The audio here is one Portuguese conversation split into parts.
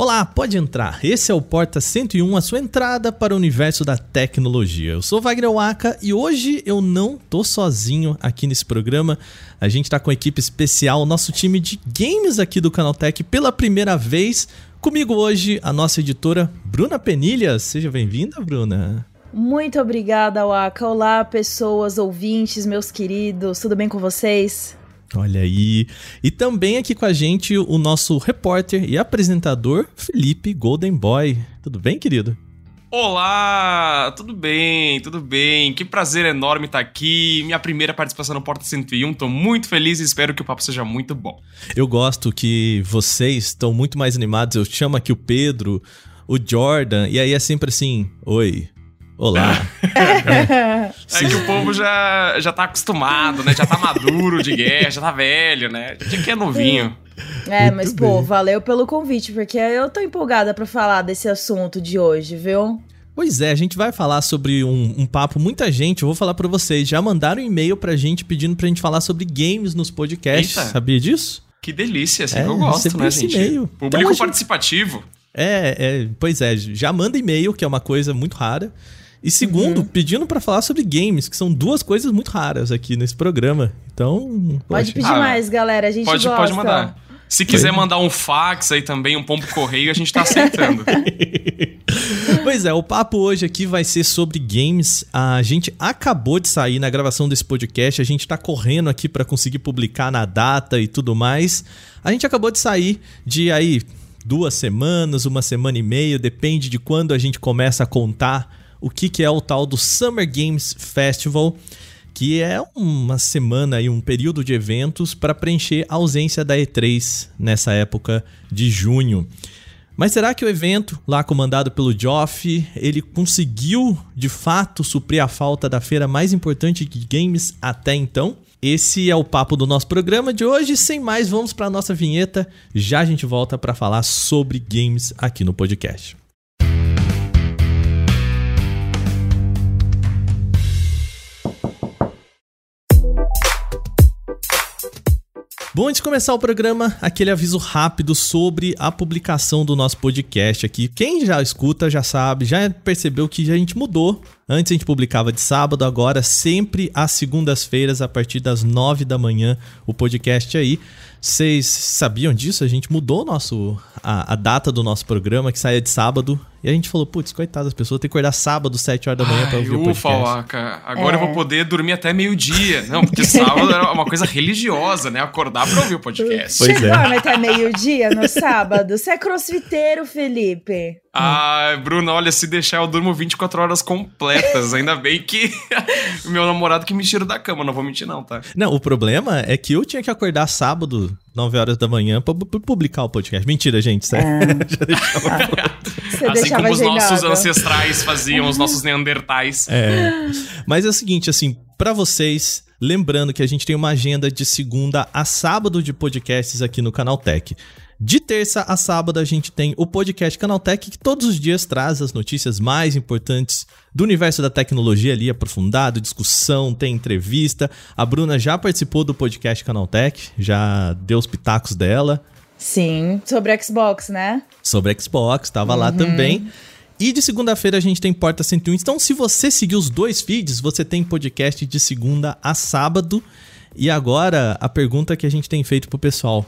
Olá, pode entrar. Esse é o Porta 101, a sua entrada para o universo da tecnologia. Eu sou Wagner Waka e hoje eu não tô sozinho aqui nesse programa. A gente tá com a equipe especial, nosso time de games aqui do Canaltech pela primeira vez. Comigo hoje a nossa editora Bruna Penilha. Seja bem-vinda, Bruna. Muito obrigada, Waka. Olá, pessoas, ouvintes, meus queridos. Tudo bem com vocês? Olha aí. E também aqui com a gente o nosso repórter e apresentador, Felipe Golden Boy. Tudo bem, querido? Olá, tudo bem, tudo bem. Que prazer enorme estar aqui. Minha primeira participação no Porta 101. Tô muito feliz e espero que o papo seja muito bom. Eu gosto que vocês estão muito mais animados. Eu chamo aqui o Pedro, o Jordan, e aí é sempre assim: Oi, Olá. é que o povo já, já tá acostumado, né? Já tá maduro de guerra, já tá velho, né? Já que é novinho. É, Muito mas, bem. pô, valeu pelo convite, porque eu tô empolgada para falar desse assunto de hoje, viu? Pois é, a gente vai falar sobre um, um papo. Muita gente, eu vou falar para vocês, já mandaram um e-mail pra gente pedindo pra gente falar sobre games nos podcasts. Eita. Sabia disso? Que delícia, assim é, que eu gosto, né, gente? E-mail. Público então, participativo. É, é, pois é, já manda e-mail, que é uma coisa muito rara. E segundo, uhum. pedindo para falar sobre games, que são duas coisas muito raras aqui nesse programa. Então. Pode pedir ah, mais, galera. A gente pode, gosta. Pode mandar. Se quiser mandar um fax aí também, um pombo correio, a gente tá aceitando. pois é, o papo hoje aqui vai ser sobre games. A gente acabou de sair na gravação desse podcast, a gente tá correndo aqui para conseguir publicar na data e tudo mais. A gente acabou de sair de aí duas semanas, uma semana e meia, depende de quando a gente começa a contar o que, que é o tal do Summer Games Festival, que é uma semana e um período de eventos para preencher a ausência da E3 nessa época de junho. Mas será que o evento, lá comandado pelo Geoff, ele conseguiu de fato suprir a falta da feira mais importante de games até então? Esse é o papo do nosso programa de hoje. Sem mais, vamos para a nossa vinheta. Já a gente volta para falar sobre games aqui no podcast. Bom, antes de começar o programa, aquele aviso rápido sobre a publicação do nosso podcast aqui. Quem já escuta já sabe, já percebeu que a gente mudou. Antes a gente publicava de sábado, agora sempre às segundas-feiras, a partir das nove da manhã, o podcast aí. Vocês sabiam disso? A gente mudou nosso, a, a, data do nosso programa, que saía de sábado. E a gente falou, putz, coitado, as pessoas têm que acordar sábado, 7 horas da manhã Ai, pra ouvir ufa, o podcast. Waka. Agora é. eu vou poder dormir até meio-dia. Não, porque sábado era uma coisa religiosa, né? Acordar pra ouvir o podcast. Pois Você é. dorme até meio-dia no sábado? Você é crossfiteiro, Felipe? Ah, Bruno, olha, se deixar eu durmo 24 horas completas. Ainda bem que meu namorado que me tira da cama, não vou mentir não, tá? Não, o problema é que eu tinha que acordar sábado, 9 horas da manhã, pra publicar o podcast. Mentira, gente, sério. É. assim como os nossos ancestrais faziam, os nossos neandertais. É. Mas é o seguinte, assim, para vocês, lembrando que a gente tem uma agenda de segunda a sábado de podcasts aqui no Canal Tech. De terça a sábado a gente tem o podcast Canaltech, que todos os dias traz as notícias mais importantes do universo da tecnologia ali, aprofundado, discussão, tem entrevista. A Bruna já participou do podcast Canaltech, já deu os pitacos dela. Sim, sobre Xbox, né? Sobre Xbox, tava uhum. lá também. E de segunda-feira a gente tem Porta 101. Então, se você seguir os dois feeds, você tem podcast de segunda a sábado. E agora, a pergunta que a gente tem feito pro pessoal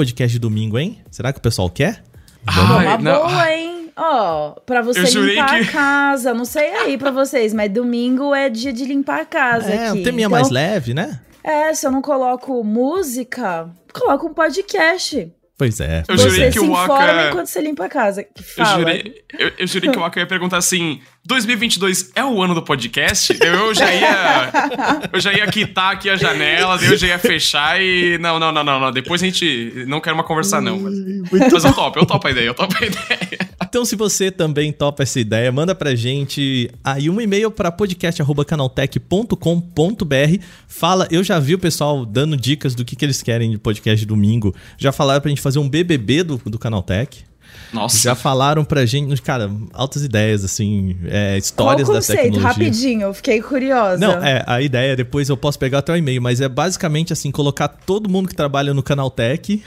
podcast de domingo, hein? Será que o pessoal quer? Vamos. Ai, uma não. boa, hein? Ó, oh, pra você limpar que... a casa. Não sei aí pra vocês, mas domingo é dia de limpar a casa. É, aqui. um teminha então, mais leve, né? É, se eu não coloco música, coloco um podcast. Pois é. Eu jurei você que o Waka... informa enquanto você limpa a casa. Que fala. Eu, jurei, eu, eu jurei que o Waka ia perguntar assim: 2022 é o ano do podcast? Eu já ia. Eu já ia quitar aqui a janela, eu já ia fechar e. Não, não, não, não, não. Depois a gente. Não quero mais conversar, não. Mas, mas eu topo, eu topo a ideia, eu topo a ideia. Então, se você também topa essa ideia, manda pra gente aí um e-mail para podcast.canaltech.com.br. Fala, eu já vi o pessoal dando dicas do que, que eles querem de podcast domingo. Já falaram pra gente fazer um BBB do, do Canaltech. Nossa. Já falaram pra gente, cara, altas ideias, assim, é, histórias Qual o conceito? da tecnologia. Rapidinho, eu fiquei curiosa. Não, é, a ideia, depois eu posso pegar até o e-mail, mas é basicamente assim, colocar todo mundo que trabalha no Canaltech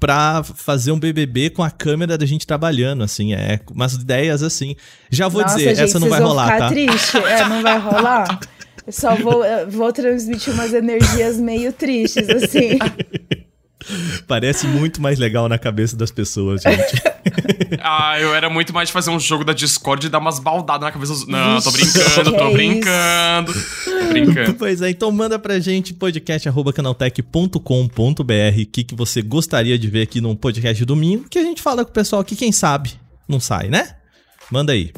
pra fazer um BBB com a câmera da gente trabalhando, assim, é umas ideias assim. Já vou Nossa, dizer, gente, essa não vai rolar, ficar tá? triste. É, não vai rolar. Eu só vou, vou transmitir umas energias meio tristes, assim. Parece muito mais legal na cabeça das pessoas, gente. ah, eu era muito mais de fazer um jogo da Discord e dar umas baldadas na cabeça dos. Não, tô brincando, tô é brincando. Tô brincando. Pois é, então manda pra gente podcast.canaltech.com.br o que, que você gostaria de ver aqui no podcast de domingo, que a gente fala com o pessoal aqui, quem sabe não sai, né? Manda aí.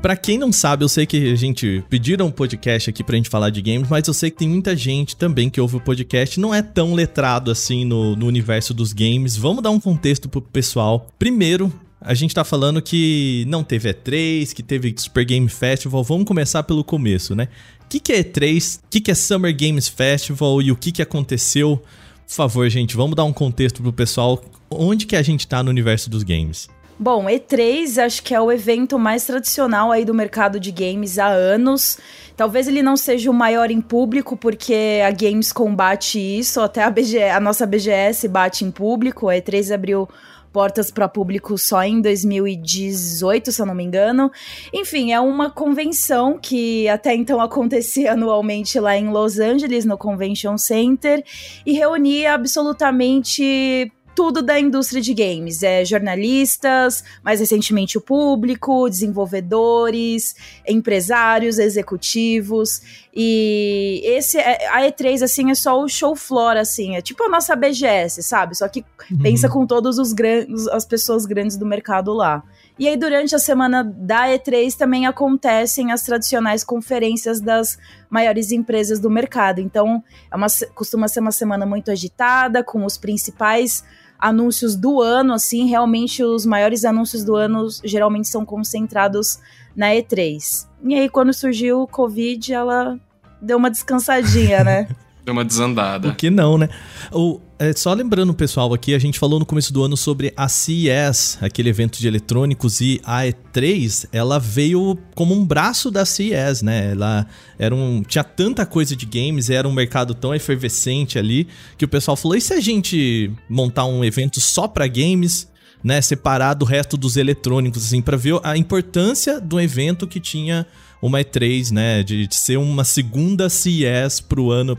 Para quem não sabe, eu sei que a gente pediram um podcast aqui pra gente falar de games, mas eu sei que tem muita gente também que ouve o podcast, não é tão letrado assim no, no universo dos games. Vamos dar um contexto pro pessoal. Primeiro, a gente tá falando que não teve E3, que teve Super Game Festival. Vamos começar pelo começo, né? O que, que é E3? O que, que é Summer Games Festival e o que, que aconteceu? Por favor, gente, vamos dar um contexto pro pessoal. Onde que a gente tá no universo dos games? Bom, E3 acho que é o evento mais tradicional aí do mercado de games há anos. Talvez ele não seja o maior em público, porque a Games combate isso, até a, BG, a nossa BGS bate em público. A E3 abriu portas para público só em 2018, se eu não me engano. Enfim, é uma convenção que até então acontecia anualmente lá em Los Angeles, no Convention Center, e reunia absolutamente tudo da indústria de games. É jornalistas, mais recentemente o público, desenvolvedores, empresários, executivos. E esse é, a E3 assim é só o show floor assim, é tipo a nossa BGS, sabe? Só que uhum. pensa com todos os grandes as pessoas grandes do mercado lá. E aí, durante a semana da E3 também acontecem as tradicionais conferências das maiores empresas do mercado. Então, é uma, costuma ser uma semana muito agitada, com os principais anúncios do ano, assim, realmente os maiores anúncios do ano geralmente são concentrados na E3. E aí, quando surgiu o Covid, ela deu uma descansadinha, né? Deu uma desandada. Por que não, né? O, é, só lembrando, pessoal, aqui a gente falou no começo do ano sobre a CES, aquele evento de eletrônicos, e a E3, ela veio como um braço da CES, né? Ela era um, tinha tanta coisa de games, era um mercado tão efervescente ali, que o pessoal falou: e se a gente montar um evento só para games? Né, separar do resto dos eletrônicos, assim, para ver a importância do evento que tinha uma E3, né? De, de ser uma segunda CES pro ano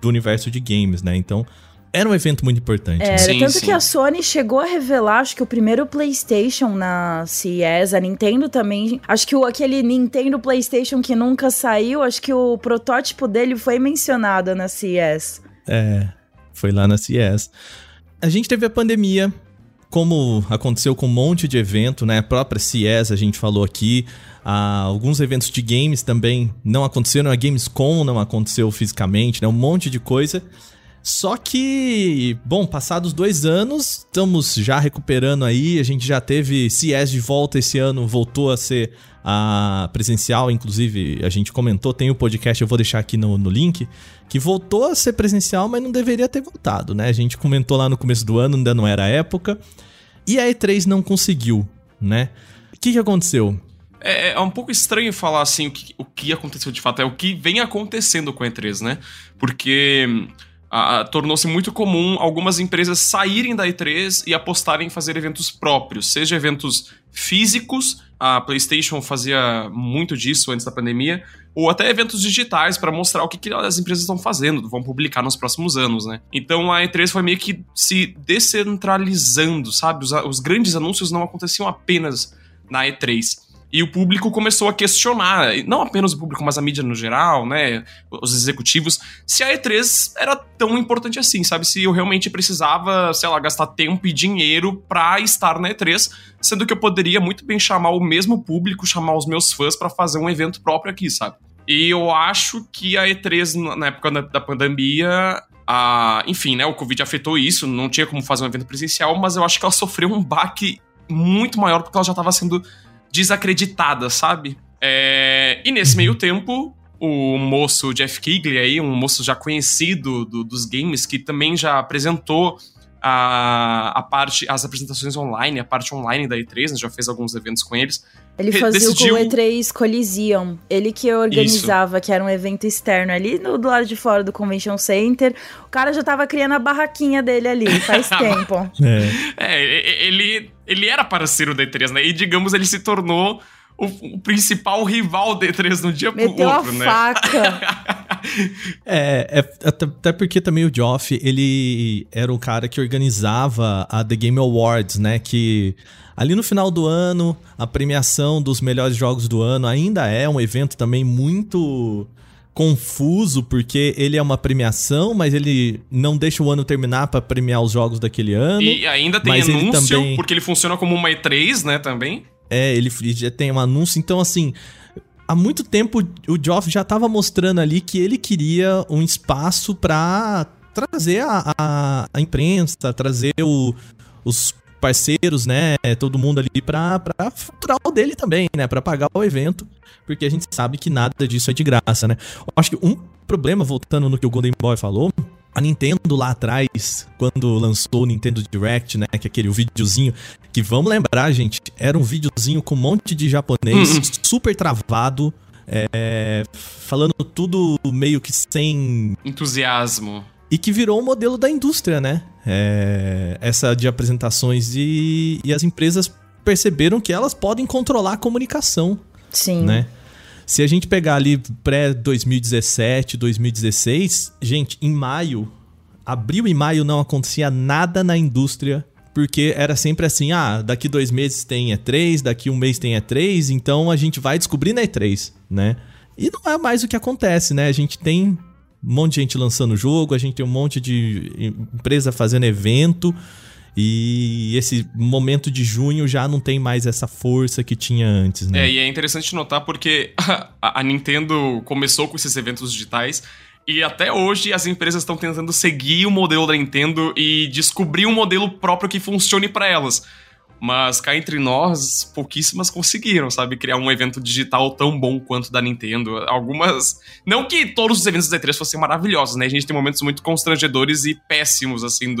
do universo de games, né? Então, era um evento muito importante. Era, sim, tanto sim. que a Sony chegou a revelar, acho que o primeiro PlayStation na CES, a Nintendo também. Acho que o, aquele Nintendo PlayStation que nunca saiu, acho que o protótipo dele foi mencionado na CES. É, foi lá na CES. A gente teve a pandemia, como aconteceu com um monte de evento, né? A própria CES a gente falou aqui. Ah, alguns eventos de games também não aconteceram. A Gamescom não aconteceu fisicamente, né? Um monte de coisa. Só que, bom, passados dois anos, estamos já recuperando aí. A gente já teve CES de volta esse ano, voltou a ser a presencial. Inclusive, a gente comentou, tem o podcast, eu vou deixar aqui no, no link, que voltou a ser presencial, mas não deveria ter voltado, né? A gente comentou lá no começo do ano, ainda não era a época. E a E3 não conseguiu, né? O que, que aconteceu? É, é, um pouco estranho falar assim o que, o que aconteceu de fato, é o que vem acontecendo com a E3, né? Porque tornou-se muito comum algumas empresas saírem da E3 e apostarem em fazer eventos próprios, seja eventos físicos, a PlayStation fazia muito disso antes da pandemia, ou até eventos digitais para mostrar o que, que, as empresas estão fazendo, vão publicar nos próximos anos, né? Então a E3 foi meio que se descentralizando, sabe? Os, os grandes anúncios não aconteciam apenas na E3. E o público começou a questionar, não apenas o público, mas a mídia no geral, né? Os executivos, se a E3 era tão importante assim, sabe? Se eu realmente precisava, sei lá, gastar tempo e dinheiro pra estar na E3, sendo que eu poderia muito bem chamar o mesmo público, chamar os meus fãs para fazer um evento próprio aqui, sabe? E eu acho que a E3, na época da pandemia, a, enfim, né? O Covid afetou isso, não tinha como fazer um evento presencial, mas eu acho que ela sofreu um baque muito maior porque ela já estava sendo desacreditada, sabe? É... E nesse meio tempo, o moço Jeff Kigley aí, um moço já conhecido do, dos games, que também já apresentou a, a parte, as apresentações online, a parte online da E3, né, já fez alguns eventos com eles. Ele fazia decidiu... o E3 Coliseum. Ele que organizava, Isso. que era um evento externo ali no, do lado de fora do Convention Center. O cara já tava criando a barraquinha dele ali, faz tempo. É. é, ele, ele era parceiro da E3, né? E digamos, ele se tornou o, o principal rival da E3 no dia Meteu pro outro, a né? faca. é, é, até porque também o Geoff, ele era o cara que organizava a The Game Awards, né? Que ali no final do ano, a premiação dos melhores jogos do ano ainda é um evento também muito confuso porque ele é uma premiação, mas ele não deixa o ano terminar para premiar os jogos daquele ano. E ainda tem anúncio, também... porque ele funciona como uma E3, né, também. É, ele já tem um anúncio, então assim, há muito tempo o Geoff já estava mostrando ali que ele queria um espaço para trazer a, a, a, imprensa, trazer o, os parceiros, né, todo mundo ali para faturar o dele também, né, para pagar o evento, porque a gente sabe que nada disso é de graça, né. Eu acho que um problema, voltando no que o Golden Boy falou, a Nintendo lá atrás, quando lançou o Nintendo Direct, né? Que é aquele videozinho. Que vamos lembrar, gente, era um videozinho com um monte de japonês, uhum. super travado. É, falando tudo meio que sem. Entusiasmo. E que virou um modelo da indústria, né? É, essa de apresentações e, e as empresas perceberam que elas podem controlar a comunicação. Sim. Né? Se a gente pegar ali pré-2017, 2016, gente, em maio, abril e maio não acontecia nada na indústria porque era sempre assim: ah, daqui dois meses tem E3, daqui um mês tem E3, então a gente vai descobrir na E3, né? E não é mais o que acontece, né? A gente tem um monte de gente lançando jogo, a gente tem um monte de empresa fazendo evento. E esse momento de junho já não tem mais essa força que tinha antes, né? É, e é interessante notar porque a, a Nintendo começou com esses eventos digitais e até hoje as empresas estão tentando seguir o modelo da Nintendo e descobrir um modelo próprio que funcione para elas. Mas cá entre nós, pouquíssimas conseguiram, sabe? Criar um evento digital tão bom quanto da Nintendo. Algumas. Não que todos os eventos da E3 fossem maravilhosos, né? A gente tem momentos muito constrangedores e péssimos, assim,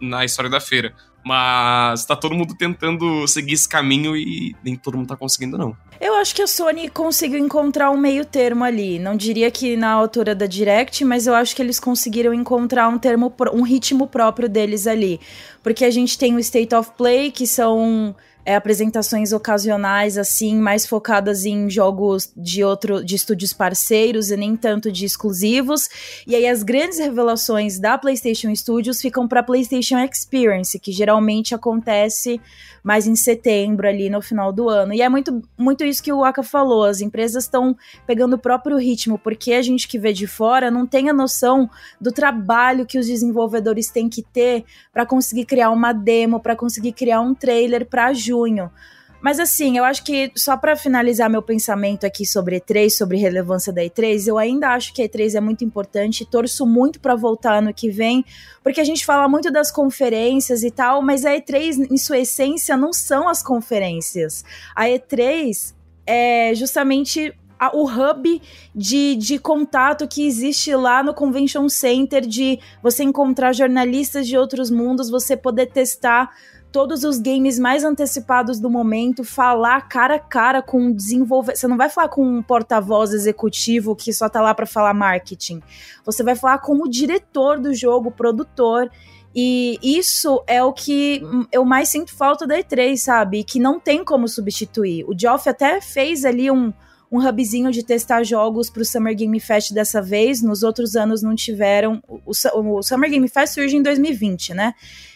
na história da feira. Mas tá todo mundo tentando seguir esse caminho e nem todo mundo tá conseguindo, não. Eu acho que a Sony conseguiu encontrar um meio termo ali. Não diria que na altura da Direct, mas eu acho que eles conseguiram encontrar um termo, um ritmo próprio deles ali. Porque a gente tem o State of Play, que são é, apresentações ocasionais, assim, mais focadas em jogos de outro, de estúdios parceiros e nem tanto de exclusivos. E aí as grandes revelações da PlayStation Studios ficam para PlayStation Experience, que geralmente acontece mais em setembro, ali no final do ano. E é muito, muito isso que o Aka falou: as empresas estão pegando o próprio ritmo, porque a gente que vê de fora não tem a noção do trabalho que os desenvolvedores têm que ter para conseguir criar uma demo, para conseguir criar um trailer para junho. Mas assim, eu acho que só para finalizar meu pensamento aqui sobre E3, sobre relevância da E3, eu ainda acho que a E3 é muito importante, torço muito para voltar ano que vem, porque a gente fala muito das conferências e tal, mas a E3 em sua essência não são as conferências. A E3 é justamente o hub de, de contato que existe lá no Convention Center, de você encontrar jornalistas de outros mundos, você poder testar todos os games mais antecipados do momento, falar cara a cara com o desenvolvedor. Você não vai falar com um porta-voz executivo que só tá lá para falar marketing. Você vai falar com o diretor do jogo, o produtor. E isso é o que eu mais sinto falta da E3, sabe? Que não tem como substituir. O Geoff até fez ali um, um hubzinho de testar jogos para o Summer Game Fest dessa vez. Nos outros anos não tiveram. O, o Summer Game Fest surge em 2020, né?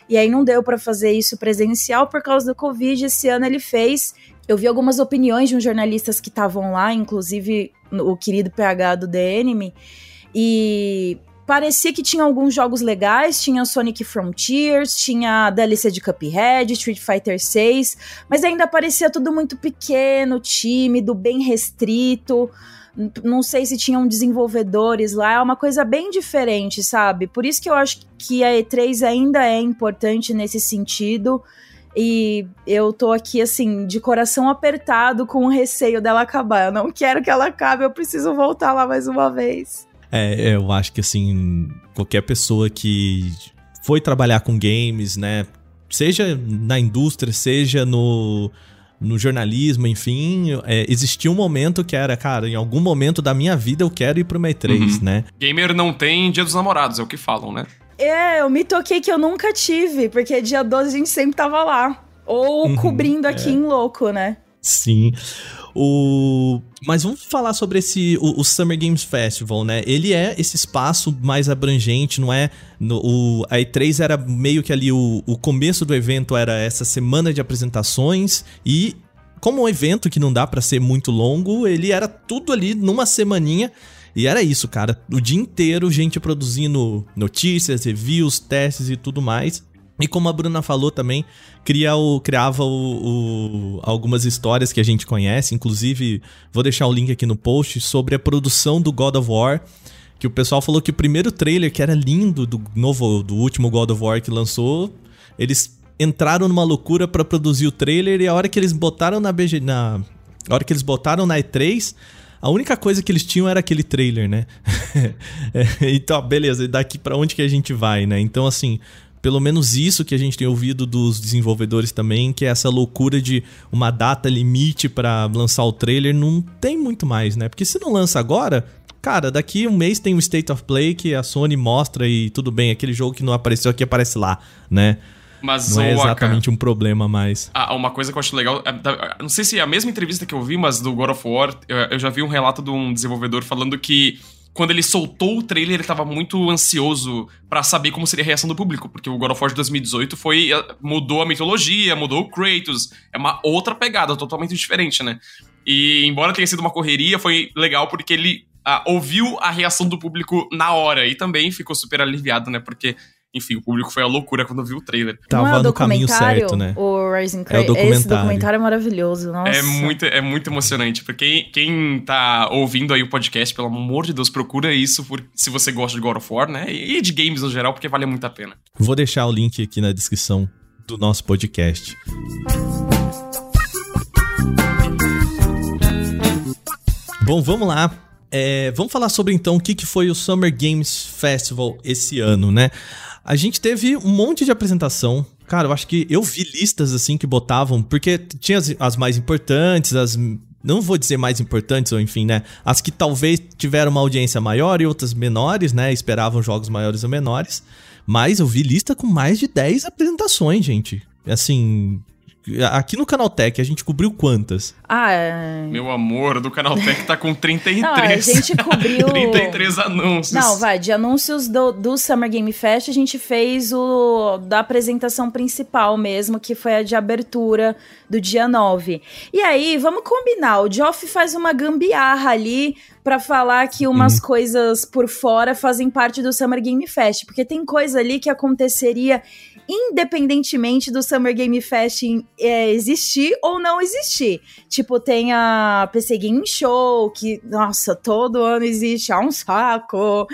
E aí não deu para fazer isso presencial por causa do Covid. Esse ano ele fez. Eu vi algumas opiniões de uns jornalistas que estavam lá, inclusive o querido PH do The Enemy, e parecia que tinha alguns jogos legais, tinha Sonic Frontiers, tinha DLC de Cuphead, Street Fighter 6, mas ainda parecia tudo muito pequeno, tímido, bem restrito não sei se tinham desenvolvedores lá, é uma coisa bem diferente, sabe? Por isso que eu acho que a E3 ainda é importante nesse sentido. E eu tô aqui, assim, de coração apertado com o receio dela acabar. Eu não quero que ela acabe, eu preciso voltar lá mais uma vez. É, eu acho que, assim, qualquer pessoa que foi trabalhar com games, né? Seja na indústria, seja no, no jornalismo, enfim, é, existia um momento que era, cara, em algum momento da minha vida eu quero ir pro uma E3, uhum. né? Gamer não tem dia dos namorados, é o que falam, né? É, eu me toquei que eu nunca tive, porque dia 12 a gente sempre tava lá. Ou uhum, cobrindo aqui é. em louco, né? Sim. O... Mas vamos falar sobre esse o, o, Summer Games Festival, né? Ele é esse espaço mais abrangente, não é? No, o, a E3 era meio que ali o, o começo do evento era essa semana de apresentações e como um evento que não dá para ser muito longo, ele era tudo ali numa semaninha. E era isso, cara. O dia inteiro, gente produzindo notícias, reviews, testes e tudo mais. E como a Bruna falou também, cria o, criava o, o, algumas histórias que a gente conhece. Inclusive, vou deixar o link aqui no post sobre a produção do God of War. Que o pessoal falou que o primeiro trailer, que era lindo, do novo, do último God of War que lançou, eles entraram numa loucura para produzir o trailer e a hora que eles botaram na BG. Na, a hora que eles botaram na E3, a única coisa que eles tinham era aquele trailer, né? É, então, beleza, e daqui para onde que a gente vai, né? Então, assim, pelo menos isso que a gente tem ouvido dos desenvolvedores também, que é essa loucura de uma data limite para lançar o trailer, não tem muito mais, né? Porque se não lança agora, cara, daqui um mês tem o State of Play que a Sony mostra e tudo bem, aquele jogo que não apareceu aqui aparece lá, né? Mas não é exatamente um problema mais. Ah, uma coisa que eu acho legal, é, não sei se é a mesma entrevista que eu vi, mas do God of War, eu já vi um relato de um desenvolvedor falando que quando ele soltou o trailer, ele tava muito ansioso para saber como seria a reação do público, porque o God of War de 2018 foi eh, mudou a mitologia, mudou o Kratos, é uma outra pegada totalmente diferente, né? E embora tenha sido uma correria, foi legal porque ele ah, ouviu a reação do público na hora e também ficou super aliviado, né? Porque enfim, o público foi a loucura quando viu o trailer. Tava é no caminho certo, né? O Rising Cry. É o documentário. Esse documentário é maravilhoso, nossa. É muito, é muito emocionante. Porque quem, quem tá ouvindo aí o podcast, pelo amor de Deus, procura isso por, se você gosta de God of War, né? E de games no geral, porque vale muito a pena. Vou deixar o link aqui na descrição do nosso podcast. Bom, vamos lá. É, vamos falar sobre então o que, que foi o Summer Games Festival esse ano, né? A gente teve um monte de apresentação. Cara, eu acho que eu vi listas assim que botavam, porque tinha as, as mais importantes, as não vou dizer mais importantes, ou enfim, né? As que talvez tiveram uma audiência maior e outras menores, né? Esperavam jogos maiores ou menores. Mas eu vi lista com mais de 10 apresentações, gente. Assim, Aqui no Canaltech, a gente cobriu quantas? Ah, é... Meu amor, do Canaltech tá com 33. Não, a gente cobriu... 33 anúncios. Não, vai, de anúncios do, do Summer Game Fest, a gente fez o da apresentação principal mesmo, que foi a de abertura do dia 9. E aí, vamos combinar, o Geoff faz uma gambiarra ali para falar que umas uhum. coisas por fora fazem parte do Summer Game Fest, porque tem coisa ali que aconteceria independentemente do Summer Game Fest é, existir ou não existir. Tipo, tem a PC Game Show, que, nossa, todo ano existe, é um saco.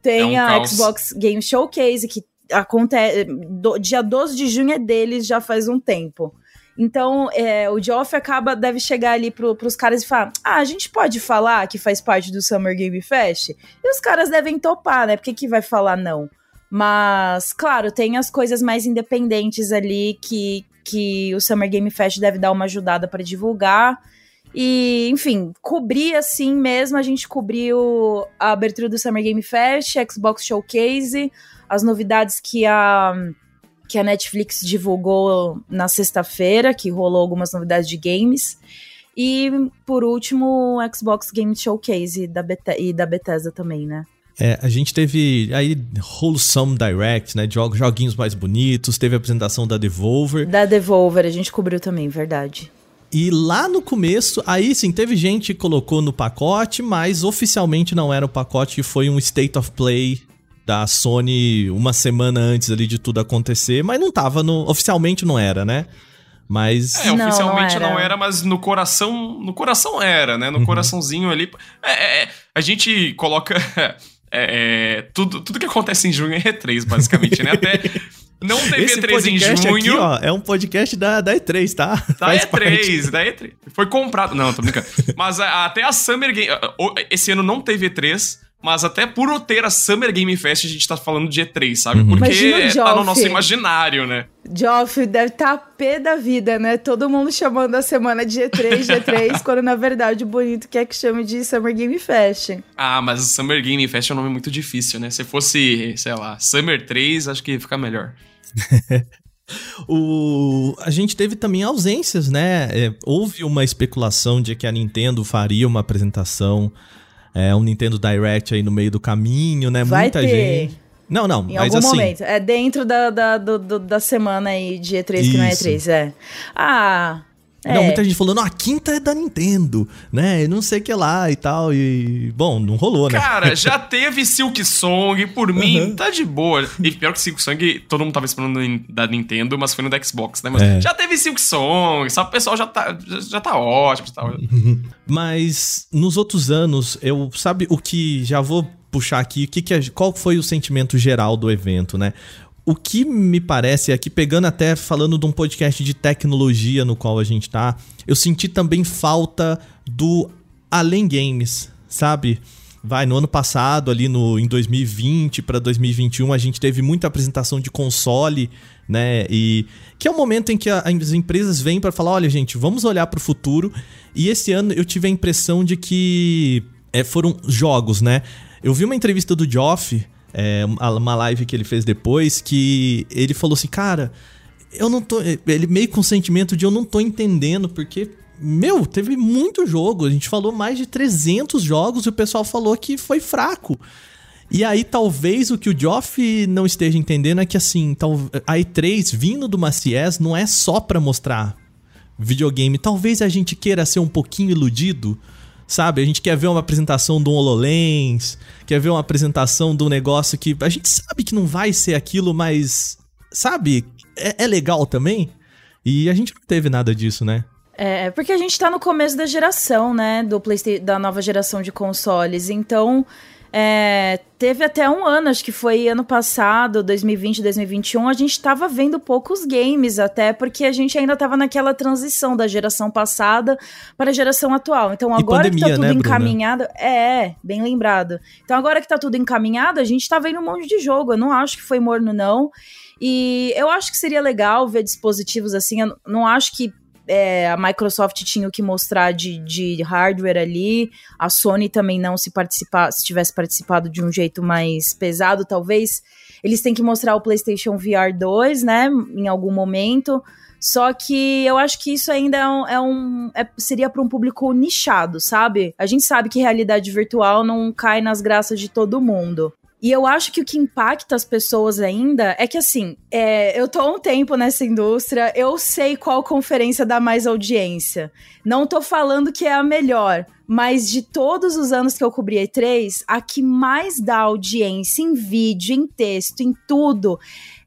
Tem é um a caos. Xbox Game Showcase, que acontece. Do, dia 12 de junho é deles já faz um tempo. Então, é, o Geoff acaba, deve chegar ali pro, pros caras e falar: Ah, a gente pode falar que faz parte do Summer Game Fest? E os caras devem topar, né? Porque que vai falar não? Mas, claro, tem as coisas mais independentes ali que, que o Summer Game Fest deve dar uma ajudada para divulgar. E, enfim, cobrir assim mesmo, a gente cobriu a abertura do Summer Game Fest, Xbox Showcase, as novidades que a que a Netflix divulgou na sexta-feira, que rolou algumas novidades de games. E, por último, o Xbox Game Showcase da e da Bethesda também, né? É, a gente teve aí Wholesome Direct, né? Jogos, joguinhos mais bonitos, teve a apresentação da Devolver. Da Devolver, a gente cobriu também, verdade. E lá no começo, aí sim, teve gente que colocou no pacote, mas oficialmente não era o pacote, foi um State of Play da Sony uma semana antes ali de tudo acontecer, mas não tava no. Oficialmente não era, né? Mas. É, oficialmente não, não, era. não, era. mas no coração. No coração era, né? No uhum. coraçãozinho ali. É, é, é a gente coloca. É, é, tudo, tudo que acontece em junho é E3, basicamente, né? Até. Não teve Esse E3 em junho. Aqui, ó, é um podcast da, da E3, tá? Da Faz E3, parte. da E3. Foi comprado. Não, tô brincando. Mas a, até a Summer Game. Esse ano não teve E3, Mas até por ter a Summer Game Fest, a gente tá falando de E3, sabe? Uhum. Porque Imagina o tá no nosso imaginário, né? Geoff deve estar tá pé da vida, né? Todo mundo chamando a semana de G3, G3, quando na verdade o bonito quer que chame de Summer Game Fest. Ah, mas Summer Game Fest é um nome muito difícil, né? Se fosse, sei lá, Summer 3, acho que fica melhor. O, a gente teve também ausências, né? É, houve uma especulação de que a Nintendo faria uma apresentação, é, um Nintendo Direct aí no meio do caminho, né? Vai Muita ter. gente. Não, não, Em mas algum assim. momento. É dentro da, da, do- do- da semana aí de E3 que não é Isso. E3, é. Ah. É. Não, muita gente falando, não, a quinta é da Nintendo, né? E Não sei o que lá e tal. E. Bom, não rolou, né? Cara, já teve Silk Song, por mim, tá de boa. E pior que Silk Song, todo mundo tava esperando da Nintendo, mas foi no da Xbox, né? Mas É. já teve Silk Song, sabe? O pessoal já tá, já, já tá ótimo. Já tá ótimo. Mas nos outros anos, eu sabe o que já vou puxar aqui, o que, que é- qual foi o sentimento geral do evento, né? O que me parece aqui, pegando até falando de um podcast de tecnologia no qual a gente tá, eu senti também falta do Além Games, sabe? Vai, no ano passado, ali no, em 2020 para 2021, a gente teve muita apresentação de console, né? E que é o momento em que a- as empresas vêm para falar: olha, gente, vamos olhar para o futuro. E esse ano eu tive a impressão de que é, foram jogos, né? Eu vi uma entrevista do Geoff, é, uma live que ele fez depois, que ele falou assim: cara, eu não tô. Ele meio com o sentimento de eu não tô entendendo, porque. Meu, teve muito jogo. A gente falou mais de 300 jogos e o pessoal falou que foi fraco. E aí, talvez o que o Geoff não esteja entendendo é que, assim, a E3 vindo do Macies não é só pra mostrar videogame. Talvez a gente queira ser um pouquinho iludido, sabe? A gente quer ver uma apresentação do HoloLens, quer ver uma apresentação um negócio que a gente sabe que não vai ser aquilo, mas, sabe? É, é legal também. E a gente não teve nada disso, né? É, porque a gente tá no começo da geração, né? Do PlayStation, da nova geração de consoles. Então, é, teve até um ano, acho que foi ano passado, 2020, 2021, a gente tava vendo poucos games até, porque a gente ainda tava naquela transição da geração passada para a geração atual. Então, agora que pandemia, tá tudo né, Bruna? encaminhado. É, bem lembrado. Então, agora que tá tudo encaminhado, a gente tá vendo um monte de jogo. Eu não acho que foi morno, não. E eu acho que seria legal ver dispositivos assim. Eu não acho que é, a Microsoft tinha o que mostrar de, de hardware ali. A Sony também não, se participar, se tivesse participado de um jeito mais pesado, talvez. Eles têm que mostrar o PlayStation VR 2, né? Em algum momento. Só que eu acho que isso ainda é um. é um- é- seria para um público nichado, sabe? A gente sabe que realidade virtual não cai nas graças de todo mundo. E eu acho que o que impacta as pessoas ainda é que, assim, é, eu tô há um tempo nessa indústria, eu sei qual conferência dá mais audiência. Não tô falando que é a melhor, mas de todos os anos que eu cobri E3, a que mais dá audiência em vídeo, em texto, em tudo,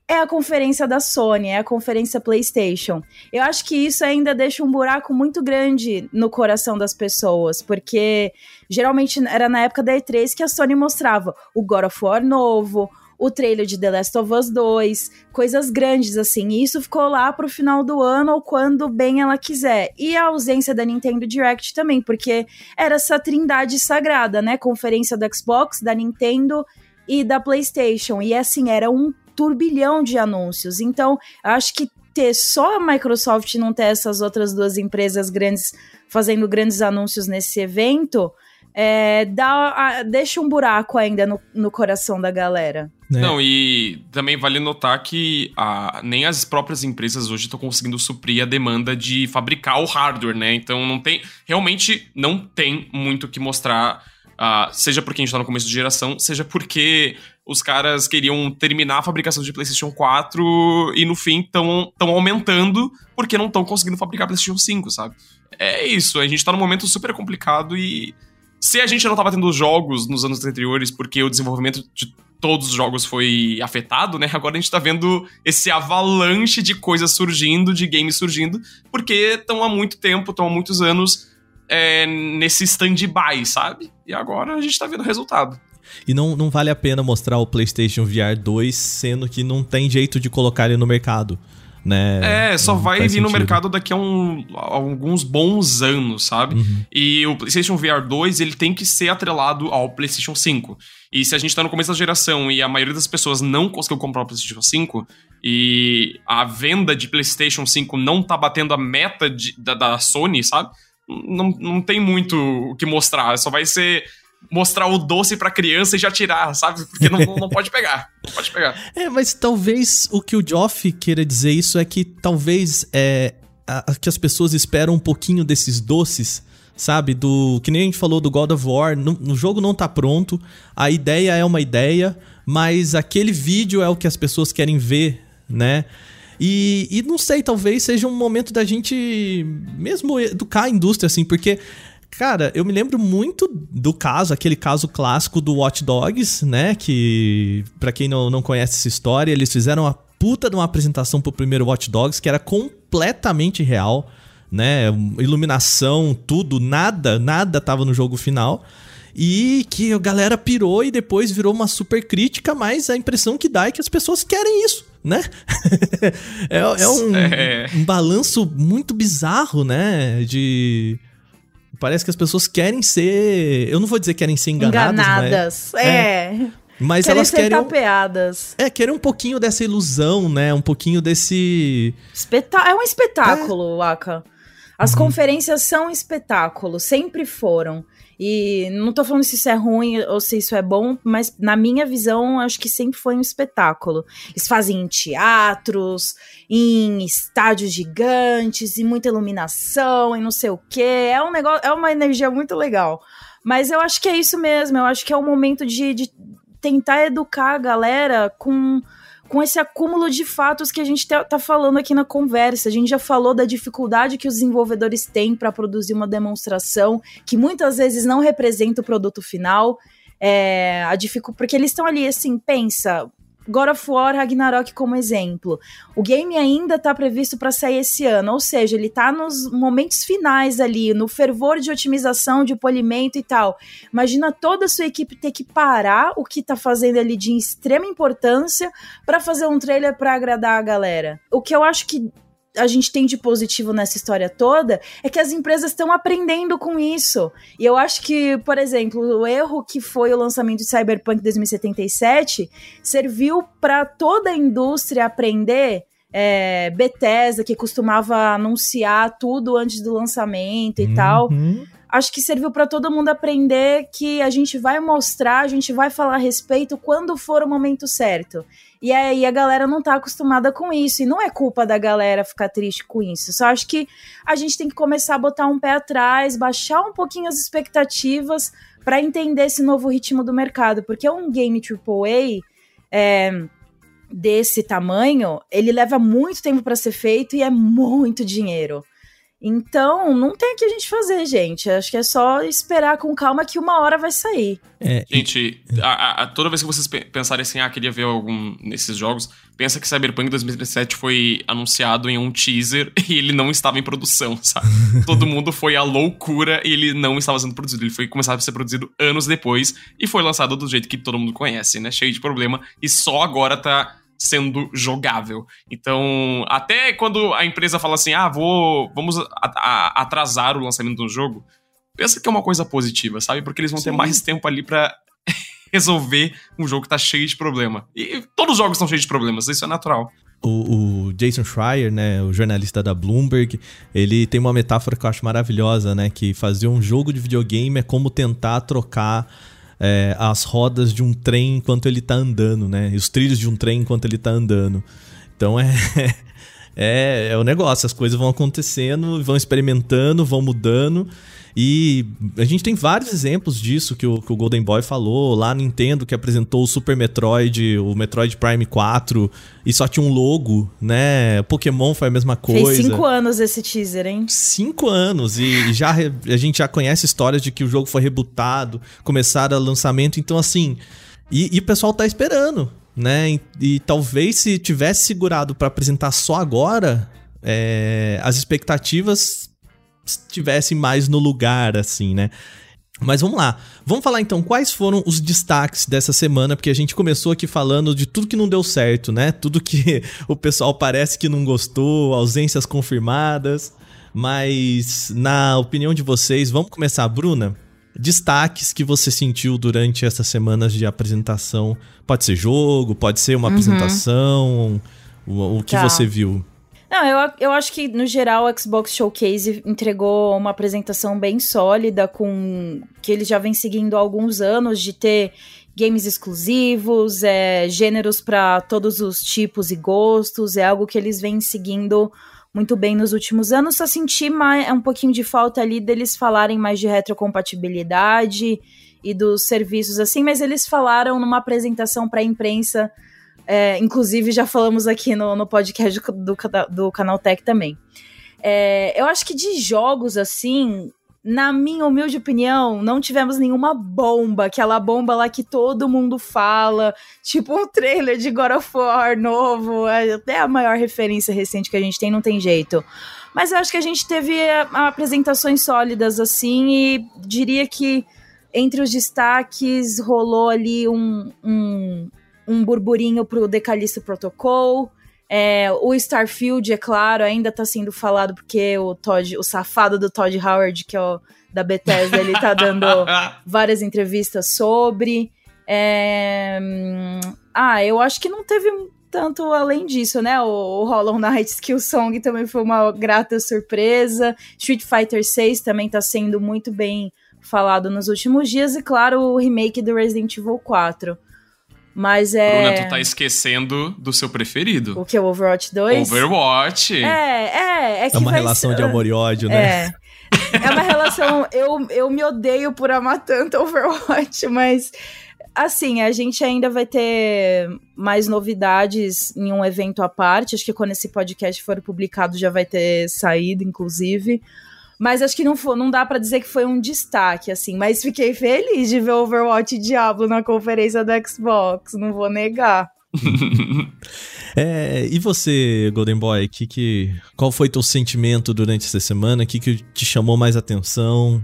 é a conferência da Sony, é a conferência PlayStation. Eu acho que isso ainda deixa um buraco muito grande no coração das pessoas, porque geralmente era na época da E3 que a Sony mostrava o God of War novo, o trailer de The Last of Us 2, coisas grandes assim. E isso ficou lá pro final do ano ou quando bem ela quiser. E a ausência da Nintendo Direct também, porque era essa trindade sagrada, né? Conferência do Xbox, da Nintendo e da PlayStation. E assim, era um turbilhão de anúncios. Então, eu acho que ter só a Microsoft e não ter essas outras duas empresas grandes fazendo grandes anúncios nesse evento, é, dá, a- deixa um buraco ainda no, no coração da galera. Né? Não, e também vale notar que ah, nem as próprias empresas hoje estão conseguindo suprir a demanda de fabricar o hardware, né? Então não tem. Realmente não tem muito o que mostrar. ah, seja porque a gente tá no começo de geração, seja porque os caras queriam terminar a fabricação de PlayStation 4 e no fim estão aumentando porque não estão conseguindo fabricar PlayStation 5, sabe? É isso, a gente tá num momento super complicado e se a gente não tava tendo jogos nos anos anteriores porque o desenvolvimento de todos os jogos foi afetado, né? Agora a gente tá vendo esse avalanche de coisas surgindo, de games surgindo, porque estão há muito tempo, estão há muitos anos é, nesse stand-by, sabe? E agora a gente tá vendo o resultado. E não, não vale a pena mostrar o PlayStation VR 2, sendo que não tem jeito de colocar ele no mercado. né? É, só Não vai vir no sentido. mercado daqui a, um- a alguns bons anos, sabe? Uhum. E o PlayStation VR 2, ele tem que ser atrelado ao PlayStation 5. E se a gente tá no começo da geração e a maioria das pessoas não conseguiu comprar o PlayStation 5 e a venda de PlayStation 5 não tá batendo a meta de- da, da Sony, sabe? Não, não tem muito o que mostrar, só vai ser mostrar o doce pra criança e já tirar, sabe? Porque não, não pode pegar. Não pode pegar. É, mas talvez o que o Joff queira dizer isso é que talvez é, a- que as pessoas esperam um pouquinho desses doces, sabe? Do que nem a gente falou do God of War. No, no jogo não tá pronto, a ideia é uma ideia, mas aquele vídeo é o que as pessoas querem ver, né? E, e não sei, talvez seja um momento da gente mesmo educar a indústria, assim, porque Cara, eu me lembro muito do caso, aquele caso clássico do Watch Dogs, né? Que, pra quem não, não conhece essa história, eles fizeram uma puta de uma apresentação pro primeiro Watch Dogs que era completamente real, né? Iluminação, tudo, nada, nada tava no jogo final. E que a galera pirou e depois virou uma super crítica, mas a impressão que dá é que as pessoas querem isso, né? é, é um, É. um balanço muito bizarro, né? De. Parece que as pessoas querem ser. Eu não vou dizer que querem ser enganadas, Enganadas. mas, É. mas Querem elas ser querem. tapeadas. É, querem um pouquinho dessa ilusão, né? Um pouquinho desse. Espeta é um espetáculo, Aka. As Uhum. conferências são espetáculo, sempre foram. E não tô falando se isso é ruim ou se isso é bom, mas na minha visão, acho que sempre foi um espetáculo. Eles fazem em teatros, em estádios gigantes, e muita iluminação, e não sei o quê. É um negócio, é uma energia muito legal. Mas eu acho que é isso mesmo, eu acho que é o momento de, de tentar educar a galera com com esse acúmulo de fatos que a gente tá, tá falando aqui na conversa. A gente já falou da dificuldade que os desenvolvedores têm para produzir uma demonstração que muitas vezes não representa o produto final. É, a dificu porque eles estão ali assim, pensa. God of War Ragnarok como exemplo. O game ainda tá previsto para sair esse ano, ou seja, ele tá nos momentos finais ali, no fervor de otimização, de polimento e tal. Imagina toda a sua equipe ter que parar o que tá fazendo ali de extrema importância para fazer um trailer para agradar a galera. O que eu acho que a gente tem de positivo nessa história toda é que as empresas estão aprendendo com isso. E eu acho que, por exemplo, o erro que foi o lançamento de Cyberpunk 2077 serviu para toda a indústria aprender. É, Bethesda, que costumava anunciar tudo antes do lançamento e tal Uhum. Acho que serviu para todo mundo aprender que a gente vai mostrar, a gente vai falar a respeito quando for o momento certo. E aí a galera não tá acostumada com isso. E não é culpa da galera ficar triste com isso. Só acho que a gente tem que começar a botar um pé atrás, baixar um pouquinho as expectativas para entender esse novo ritmo do mercado. Porque um game AAA é, desse tamanho, ele leva muito tempo para ser feito e é muito dinheiro. Então, não tem o que a gente fazer, gente. Acho que é só esperar com calma que uma hora vai sair. É, e- Gente, a- a- toda vez que vocês pe- pensarem assim, ah, queria ver algum nesses jogos, pensa que Cyberpunk 2077 foi anunciado em um teaser e ele não estava em produção, sabe? Todo mundo foi à loucura e ele não estava sendo produzido. Ele foi começar a ser produzido anos depois e foi lançado do jeito que todo mundo conhece, né? Cheio de problema e só agora tá sendo jogável. Então, até quando a empresa fala assim, ah, vou, vamos atrasar o lançamento do jogo, pensa que é uma coisa positiva, sabe? Porque eles vão ter Sim. mais tempo ali pra resolver um jogo que tá cheio de problema. E todos os jogos estão cheios de problemas, isso é natural. O, o Jason Schreier, né, o jornalista da Bloomberg, ele tem uma metáfora que eu acho maravilhosa, né, que fazer um jogo de videogame é como tentar trocar é, as rodas de um trem enquanto ele tá andando, né, e os trilhos de um trem enquanto ele tá andando. Então é é, é o negócio, as coisas vão acontecendo, vão experimentando, vão mudando. E a gente tem vários exemplos disso que o, que o Golden Boy falou. Lá a Nintendo que apresentou o Super Metroid, o Metroid Prime 4, e só tinha um logo, né? Pokémon foi a mesma coisa. Fez cinco anos esse teaser, hein? Cinco anos e já a gente já conhece histórias de que o jogo foi rebutado, começaram o lançamento, então assim. E, e o pessoal tá esperando, né? E, e talvez se tivesse segurado pra apresentar só agora, é, as expectativas estivessem mais no lugar, assim, né? Mas vamos lá. Vamos falar então quais foram os destaques dessa semana, porque a gente começou aqui falando de tudo que não deu certo, né? Tudo que o pessoal parece que não gostou, ausências confirmadas. Mas, na opinião de vocês, vamos começar, Bruna? Destaques que você sentiu durante essas semanas de apresentação. Pode ser jogo, pode ser uma uhum. apresentação, o, o que tá. você viu. Não, eu, eu acho que, no geral, o Xbox Showcase entregou uma apresentação bem sólida, com que ele já vem seguindo há alguns anos de ter games exclusivos, é, gêneros para todos os tipos e gostos, é algo que eles vêm seguindo muito bem nos últimos anos. Só senti mais, um pouquinho de falta ali deles falarem mais de retrocompatibilidade e dos serviços assim, mas eles falaram numa apresentação para a imprensa é, inclusive, já falamos aqui no, no podcast do, do, do Canal Tech também. É, eu acho que de jogos, assim, na minha humilde opinião, não tivemos nenhuma bomba, aquela bomba lá que todo mundo fala, tipo um trailer de God of War novo, é até a maior referência recente que a gente tem, não tem jeito. Mas eu acho que a gente teve é, apresentações sólidas assim, e diria que entre os destaques rolou ali um, um um burburinho pro Decalisto Protocol. É, o Starfield, é claro, ainda tá sendo falado porque o Todd, o safado do Todd Howard, que é o da Bethesda, ele tá dando várias entrevistas sobre. É, ah, eu acho que não teve tanto além disso, né? O, o Hollow Knight Skill Song também foi uma grata surpresa. Street Fighter 6 também tá sendo muito bem falado nos últimos dias. E, claro, o remake do Resident Evil 4. Mas é. Bruna, tu tá esquecendo do seu preferido. O que? O Overwatch 2? Overwatch. É, é. É, é uma relação ser... de amor e ódio, né? É. É uma relação. eu, eu me odeio por amar tanto Overwatch, mas. Assim, a gente ainda vai ter mais novidades em um evento à parte. Acho que quando esse podcast for publicado já vai ter saído, inclusive. Mas acho que não, foi, não dá para dizer que foi um destaque, assim. Mas fiquei feliz de ver Overwatch e Diablo na conferência do Xbox, não vou negar. é, e você, Golden Boy, que, que, qual foi teu sentimento durante essa semana? O que, que te chamou mais atenção?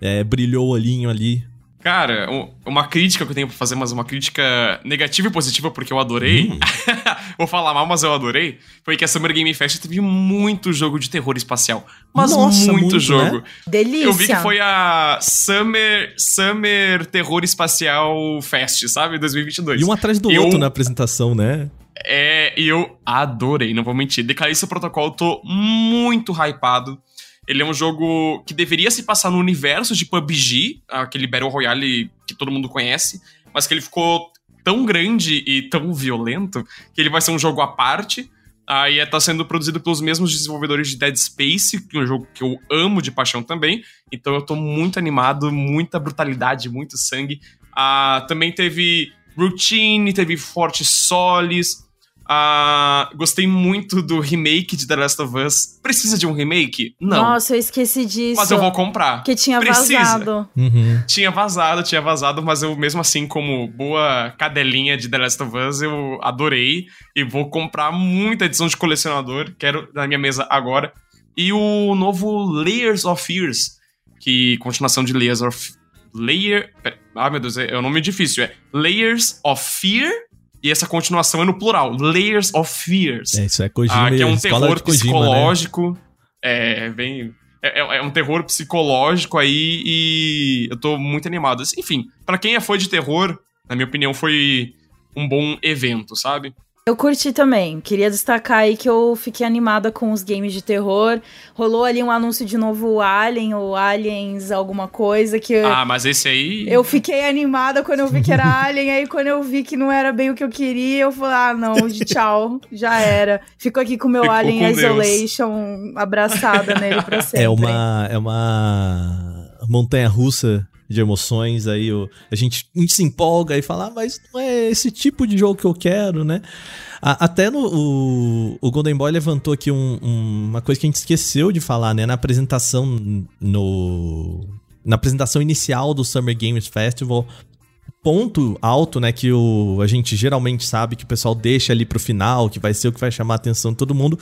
É, brilhou o olhinho ali? Cara, uma crítica que eu tenho pra fazer, mas uma crítica negativa e positiva, porque eu adorei. Hum. Vou falar mal, mas eu adorei. Foi que a Summer Game Fest teve muito jogo de terror espacial. Mas Nossa, muito, muito, jogo. Né? Delícia. Eu vi que foi a Summer, Summer Terror Espacial Fest, sabe? 2022. E um atrás do eu... outro na apresentação, né? É, e eu adorei, não vou mentir. Decalista Protocol, tô muito hypado. Ele é um jogo que deveria se passar no universo de PUBG, aquele Battle Royale que todo mundo conhece, mas que ele ficou tão grande e tão violento que ele vai ser um jogo à parte. Aí ah, tá sendo produzido pelos mesmos desenvolvedores de Dead Space, que é um jogo que eu amo de paixão também. Então eu tô muito animado, muita brutalidade, muito sangue. Ah, também teve Routine, teve Forte Solis, Uh, gostei muito do remake de The Last of Us. Precisa de um remake? Não. Nossa, eu esqueci disso. Mas eu vou comprar. Que tinha Precisa. vazado. Uhum. Tinha vazado, tinha vazado, mas eu, mesmo assim, como boa cadelinha de The Last of Us, eu adorei. E vou comprar muita edição de colecionador. Quero na minha mesa agora. E o novo Layers of Fears, que continuação de Layers of. Layer. Pera, ah, meu Deus, é, é um nome difícil. É Layers of Fear e essa continuação é no plural, Layers of Fears. É, isso é Kojima, ah, que é um terror Kojima, psicológico. Né? É, bem. É, é, é, um terror psicológico aí e eu tô muito animado. Enfim, para quem é fã de terror, na minha opinião, foi um bom evento, sabe? Eu curti também. Queria destacar aí que eu fiquei animada com os games de terror. Rolou ali um anúncio de novo Alien ou Aliens, alguma coisa que. Ah, mas esse aí. Eu fiquei animada quando eu vi que era Alien. aí quando eu vi que não era bem o que eu queria, eu falei, ah, não, tchau, já era. Fico aqui com o meu Ficou Alien com Isolation Deus. abraçada nele pra sempre. É uma. É uma montanha russa de emoções, aí a, gente, a gente se empolga e fala, ah, mas não é esse tipo de jogo que eu quero, né? A, até no, o, o Golden Boy levantou aqui um, um, uma coisa que a gente esqueceu de falar, né? Na apresentação no... Na apresentação inicial do Summer Games Festival, ponto alto, né, que o, a gente geralmente sabe que o pessoal deixa ali pro final, que vai ser o que vai chamar a atenção de todo mundo,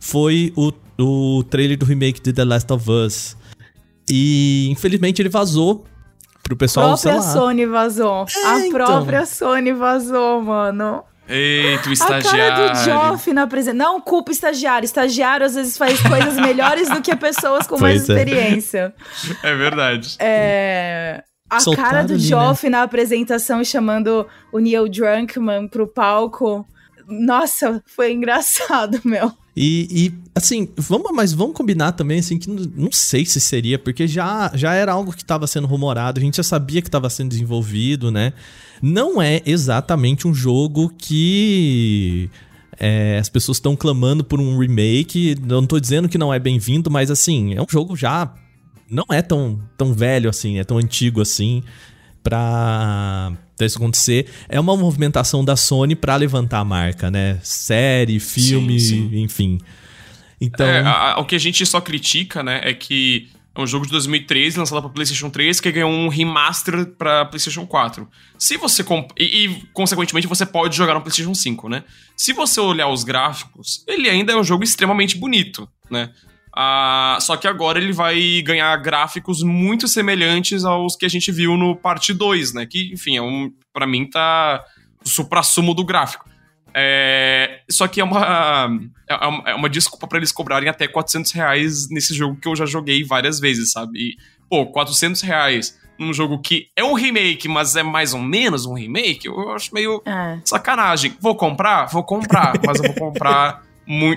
foi o, o trailer do remake de The Last of Us. E infelizmente ele vazou Pro pessoal, A própria. Sony vazou. a então. própria Sony vazou, mano. Eita, o A cara estagiário. do Joff na apresentação. Não culpa estagiário. Estagiário às vezes faz coisas melhores do que pessoas com mais Pois é. experiência. É verdade. É, A Soltaram cara do ali, né? Joff na apresentação chamando o Neil Drunkmann pro palco. Nossa, foi engraçado, meu. E, e, assim, vamos, mas vamos combinar também, assim, que não, não sei se seria, porque já, já era algo que estava sendo rumorado, a gente já sabia que estava sendo desenvolvido, né? Não é exatamente um jogo que é, as pessoas estão clamando por um remake. Eu não tô dizendo que não é bem-vindo, mas assim, é um jogo já. Não é tão, tão velho assim, é tão antigo assim pra, isso acontecer. É uma movimentação da Sony pra levantar a marca, né? Série, filme, sim. enfim. Então. É, a- a- o que a gente só critica, né, é que é um jogo de 2013 lançado pra PlayStation 3 que ganhou um remaster pra PlayStation 4. Se você comp e, e, consequentemente você pode jogar no PlayStation 5, né? Se você olhar os gráficos, ele ainda é um jogo extremamente bonito, né? Ah, só que agora ele vai ganhar gráficos muito semelhantes aos que a gente viu no parte 2, né? Que, enfim, é um, para mim tá o supra-sumo do gráfico. É, só que é uma, é uma, é uma desculpa pra eles cobrarem até 400 reais nesse jogo que eu já joguei várias vezes, sabe? E, pô, 400 reais num jogo que é um remake, mas é mais ou menos um remake, eu acho meio É. sacanagem. Vou comprar? Vou comprar, mas eu vou comprar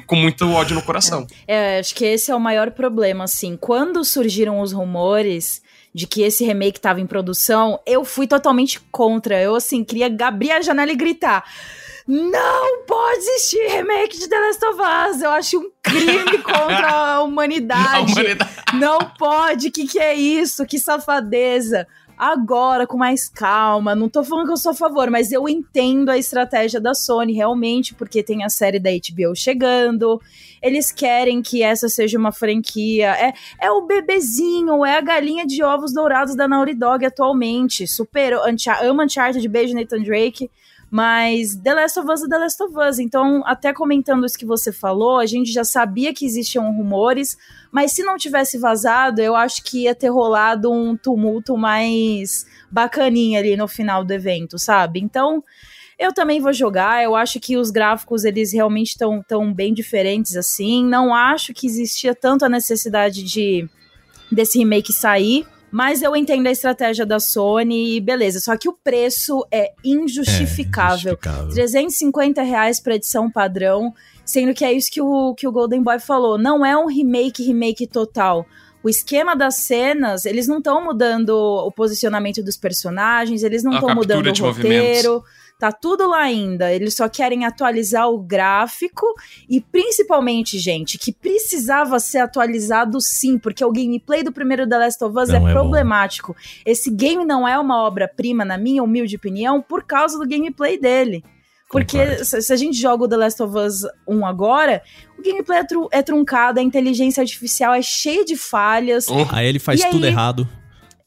com muito ódio no coração. É, acho que esse é o maior problema, assim. Quando surgiram os rumores de que esse remake estava em produção, eu fui totalmente contra. Eu, assim, queria abrir a janela e gritar. Não pode existir remake de The Last of Us. Eu acho um crime contra a humanidade. A humanidade. Não pode. Que que é isso? Que safadeza. Agora, com mais calma. Não tô falando que eu sou a favor, mas eu entendo a estratégia da Sony, realmente, porque tem a série da HBO chegando. Eles querem que essa seja uma franquia. É, é o bebezinho, é a galinha de ovos dourados da Naughty Dog atualmente. Superou. Uncha ama Uncharted, beijo Nathan Drake. Mas The Last of Us é The Last of Us. Então, até comentando isso que você falou, a gente já sabia que existiam rumores, mas se não tivesse vazado, eu acho que ia ter rolado um tumulto mais bacaninha ali no final do evento, sabe? Então, eu também vou jogar. Eu acho que os gráficos eles realmente estão tão bem diferentes assim. Não acho que existia tanto a necessidade de desse remake sair. Mas eu entendo a estratégia da Sony e beleza. Só que o preço é injustificável. injustificável. 350 reais pra edição padrão, sendo que é isso que o, que o Golden Boy falou. Não é um remake, remake total. O esquema das cenas, eles não estão mudando o posicionamento dos personagens, eles não estão mudando o movimentos. Tá tudo lá ainda. Eles só querem atualizar o gráfico e principalmente, gente, que precisava ser atualizado sim, porque o gameplay do primeiro The Last of Us Não é, é bom. problemático. Esse game não é uma obra-prima, na minha humilde opinião, por causa do gameplay dele. Porque Concordo. se, a gente joga o The Last of Us 1 agora, o gameplay é, tru- é truncado, a inteligência artificial é cheia de falhas. Oh, Aí ele faz E aí? tudo errado.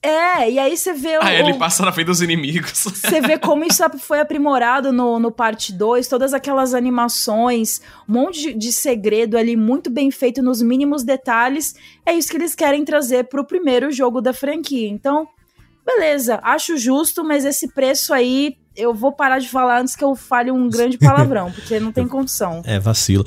É, e aí você vê o, ah, ele o- passa na frente dos inimigos. você vê como isso foi aprimorado no, no parte 2, todas aquelas animações, um monte de, de segredo ali muito bem feito nos mínimos detalhes. É isso que eles querem trazer pro primeiro jogo da franquia. Então, beleza, acho justo, mas esse preço aí eu vou parar de falar antes que eu fale um grande palavrão, porque não tem condição. É, vacilo.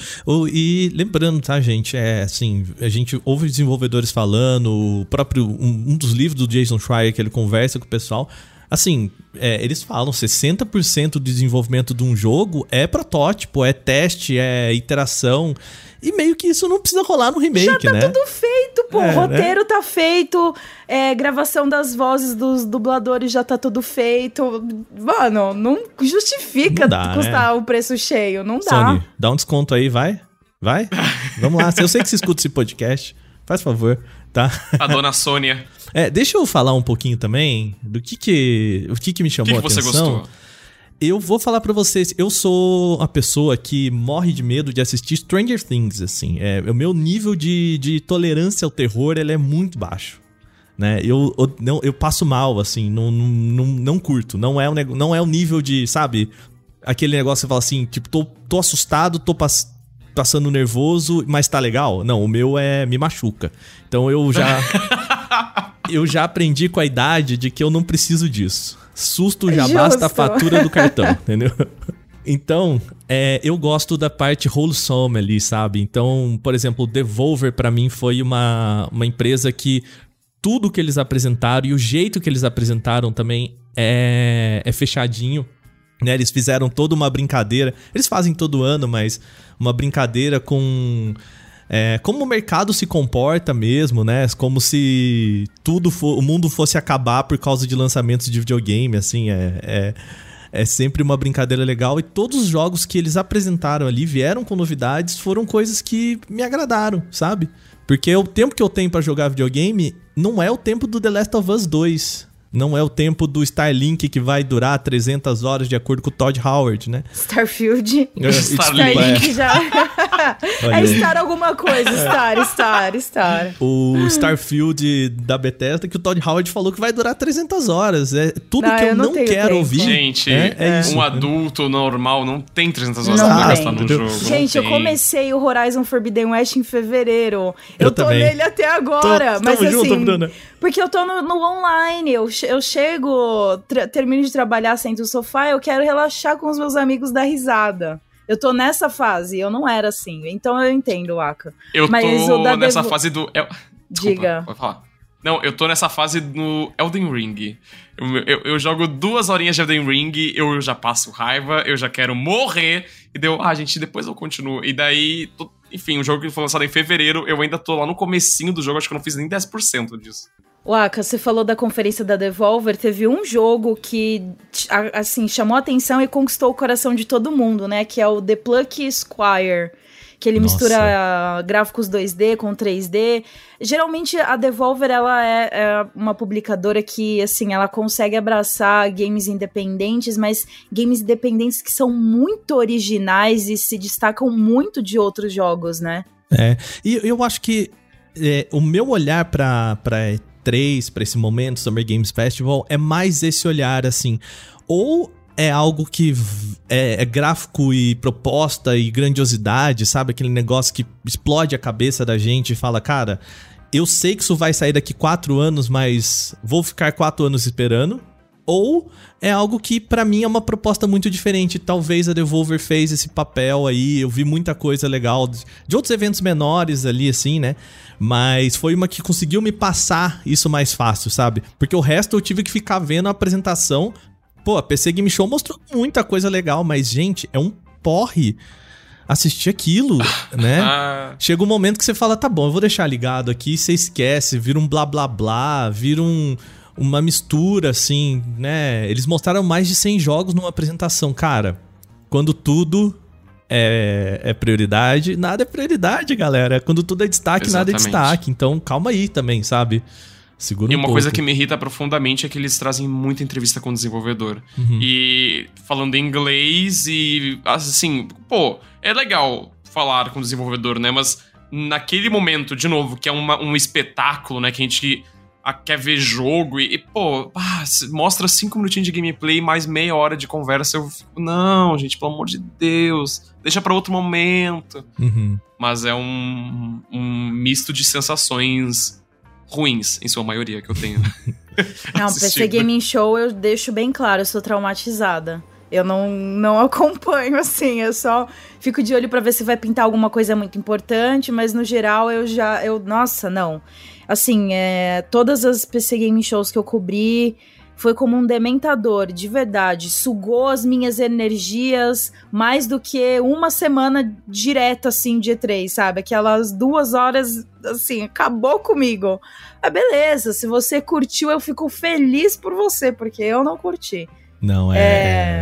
E lembrando, tá, gente? É assim, a gente ouve desenvolvedores falando, o próprio. Um, um dos livros do Jason Schreier que ele conversa com o pessoal. Assim, é, eles falam 60% do desenvolvimento de um jogo é protótipo, é teste, é iteração. E meio que isso não precisa rolar no remake, né? Tudo feito, pô. É, o roteiro tá feito, é, gravação das vozes dos dubladores já tá tudo feito. Mano, não justifica Não dá, custar o preço cheio. Não dá. Sony, dá um desconto aí, vai? Vai? Vamos lá. Eu sei que você escuta esse podcast. Faz favor, tá? A dona Sônia. É, deixa eu falar um pouquinho também do que que, o que, que me chamou que, que a você atenção. gostou? Eu vou falar pra vocês, eu sou uma pessoa que morre de medo de assistir Stranger Things, assim. É, o meu nível de, de tolerância ao terror, ele é muito baixo. Né? Eu, eu, não, eu passo mal, assim, não, não, não, curto. Não é, o não é o nível de, sabe, aquele negócio que você fala assim, tipo, tô, tô assustado, tô pass- passando nervoso, mas tá legal. Não, o meu é me machuca. Então eu já. eu já aprendi com a idade de que eu não preciso disso. Susto já Justo. basta a fatura do cartão, entendeu? Então, é, eu gosto da parte wholesome ali, sabe? Então, por exemplo, o Devolver pra mim foi uma, uma empresa que tudo que eles apresentaram e o jeito que eles apresentaram também é, é fechadinho. Né? Eles fizeram toda uma brincadeira. Eles fazem todo ano, mas uma brincadeira com. é, como o mercado se comporta mesmo, né? Como se tudo o mundo fosse acabar por causa de lançamentos de videogame, assim, é, é, é sempre uma brincadeira legal. E todos os jogos que eles apresentaram ali vieram com novidades, foram coisas que me agradaram, sabe? Porque o tempo que eu tenho pra jogar videogame não é o tempo do The Last of Us 2. Não é o tempo do Starlink que vai durar 300 horas, de acordo com o Todd Howard, né? Starfield. É, Starlink. é. Starlink já. É. Star alguma coisa. Star, Star, Star. o Starfield da Bethesda, que o Todd Howard falou que vai durar 300 horas. É tudo Não, que eu eu não não, quero tempo. ouvir. Gente, é, é isso. um adulto normal não tem 300 horas Não pra gastar no jogo. Gente, eu comecei o Horizon Forbidden West em fevereiro. Eu, Eu tô também. nele até agora. Tô- mas tamo assim, junto, Bruna. porque eu tô no, no online. Eu, eu chego, termino de trabalhar, sento no sofá, eu quero relaxar com os meus amigos da risada. Eu tô nessa fase, eu não era assim. Então eu entendo, Aka. Eu Mas tô nessa Devo- fase do. El- Diga. pode falar. Não, eu tô nessa fase no Elden Ring. Eu, eu- eu jogo duas horinhas de Elden Ring, eu já passo raiva, eu já quero morrer. E deu, ah, gente, depois eu continuo. E daí, tô- enfim, o jogo que foi lançado em fevereiro, eu ainda tô lá no comecinho do jogo, acho que eu não fiz nem 10% disso. Waka, você falou da conferência da Devolver, teve um jogo que, assim, chamou a atenção e conquistou o coração de todo mundo, né? Que é o The Plucky Squire. Que ele Nossa. mistura gráficos 2D com 3D. Geralmente a Devolver, ela é, é uma publicadora que, assim, ela consegue abraçar games independentes, mas games independentes que são muito originais e se destacam muito de outros jogos, né? É, e eu acho que é, o meu olhar pra E3, pra esse momento, Summer Games Festival, é mais esse olhar assim. Ou é algo que é, é gráfico e proposta e grandiosidade, sabe? Aquele negócio que explode a cabeça da gente e fala, cara, eu sei que isso vai sair daqui quatro anos, mas vou ficar quatro anos esperando. Ou é algo que pra mim é uma proposta muito diferente. Talvez a Devolver fez esse papel aí. Eu vi muita coisa legal de de outros eventos menores ali, assim, né? Mas foi uma que conseguiu me passar isso mais fácil, sabe? Porque o resto eu tive que ficar vendo a apresentação. Pô, a PC Game Show mostrou muita coisa legal, mas, gente, é um porre assistir aquilo, né? Ah, Chega um momento que você fala, tá bom, eu vou deixar ligado aqui, você esquece, vira um blá blá blá, vira um, uma mistura, assim, né? Eles mostraram mais de 100 jogos numa apresentação. Cara, quando tudo é, é prioridade, nada é prioridade, galera. Quando tudo é destaque, nada é Exatamente. destaque. Então, calma aí também, sabe? Segura E um uma coisa pouco. que me irrita profundamente é que eles trazem muita entrevista com o desenvolvedor. Uhum. E falando em inglês e assim, pô, é legal falar com o desenvolvedor, né? Mas naquele momento, de novo, que é uma- um espetáculo, né? Que a gente ah, quer ver jogo e, e, pô, ah, mostra cinco minutinhos de gameplay mais meia hora de conversa. Eu fico, não, gente, pelo amor de Deus, deixa pra outro momento. Uhum. Mas é um, um misto de sensações ruins, em sua maioria, que eu tenho. Não, PC. Gaming Show eu deixo bem claro, eu sou traumatizada. Eu não, não acompanho, assim, eu só fico de olho pra ver se vai pintar alguma coisa muito importante, mas no geral eu já. Eu, nossa, não. Assim, é, todas as PC Gaming Shows que eu cobri foi como um dementador, de verdade. Sugou as minhas energias mais do que uma semana direta, assim, de E3, sabe? Aquelas duas horas, assim, acabou comigo. Ah, beleza, se você curtiu, eu fico feliz por você, porque eu não curti. Não, é, É,